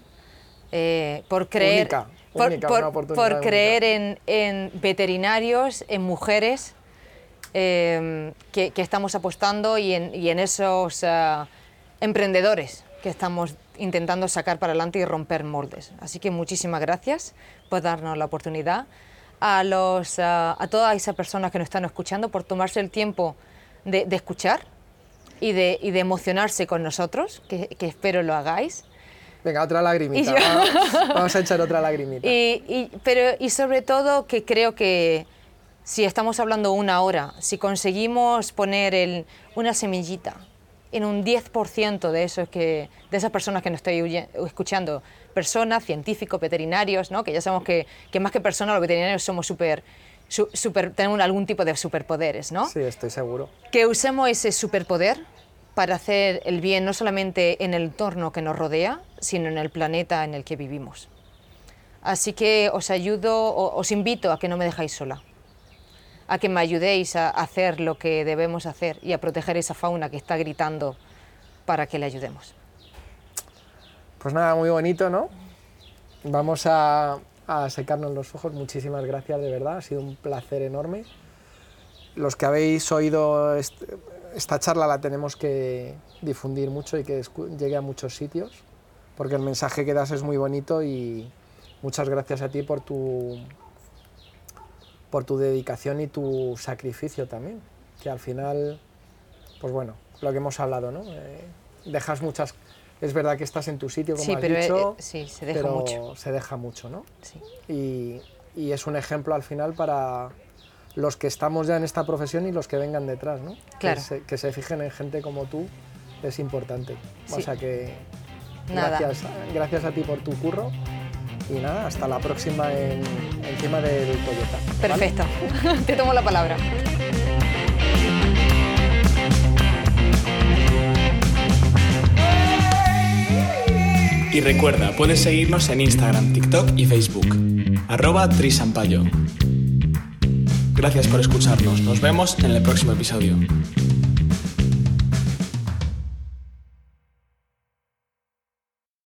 eh, por creer, por, creer en, veterinarios, en mujeres eh, que, estamos apostando y en, esos emprendedores que estamos intentando sacar para adelante y romper moldes. Así que muchísimas gracias por darnos la oportunidad. A, los, a, todas esas personas que nos están escuchando por tomarse el tiempo de, escuchar y de, y de, emocionarse con nosotros, que, espero lo hagáis. Venga, otra lagrimita. Vamos a echar otra lagrimita. Y, pero, y sobre todo que creo que si estamos hablando una hora, si conseguimos poner el, una semillita en un 10% de, eso que, de esas personas que nos estoy escuchando, personas, científicos, veterinarios, ¿no? que ya sabemos que, que más que personas, los veterinarios somos súper... Super, tenemos algún tipo de superpoderes, ¿no? Sí, estoy seguro. Que usemos ese superpoder para hacer el bien no solamente en el entorno que nos rodea, sino en el planeta en el que vivimos. Así que os ayudo, os invito a que no me dejáis sola a que me ayudéis a hacer lo que debemos hacer y a proteger esa fauna que está gritando para que le ayudemos. Pues nada, muy bonito, ¿no? Vamos a, secarnos los ojos. Muchísimas gracias, de verdad. Ha sido un placer enorme. Los que habéis oído esta charla la tenemos que difundir mucho y que llegue a muchos sitios, porque el mensaje que das es muy bonito y muchas gracias a ti por tu por tu dedicación y tu sacrificio también, que al final, pues bueno, lo que hemos hablado, ¿no? Eh, dejas muchas... Es verdad que estás en tu sitio, como sí, has pero dicho, eh, sí, se deja pero mucho. se deja mucho, ¿no? Sí. Y, y, es un ejemplo al final para los que estamos ya en esta profesión y los que vengan detrás, ¿no? Claro. Que, se, que se fijen en gente como tú es importante. O sea que Nada. gracias, gracias a ti por tu curro y nada, hasta la próxima en, encima del Toyota. Perfecto, te tomo la palabra. Y recuerda, puedes seguirnos en Instagram, TikTok y Facebook. Arroba Trisampayo. Gracias por escucharnos. Nos vemos en el próximo episodio.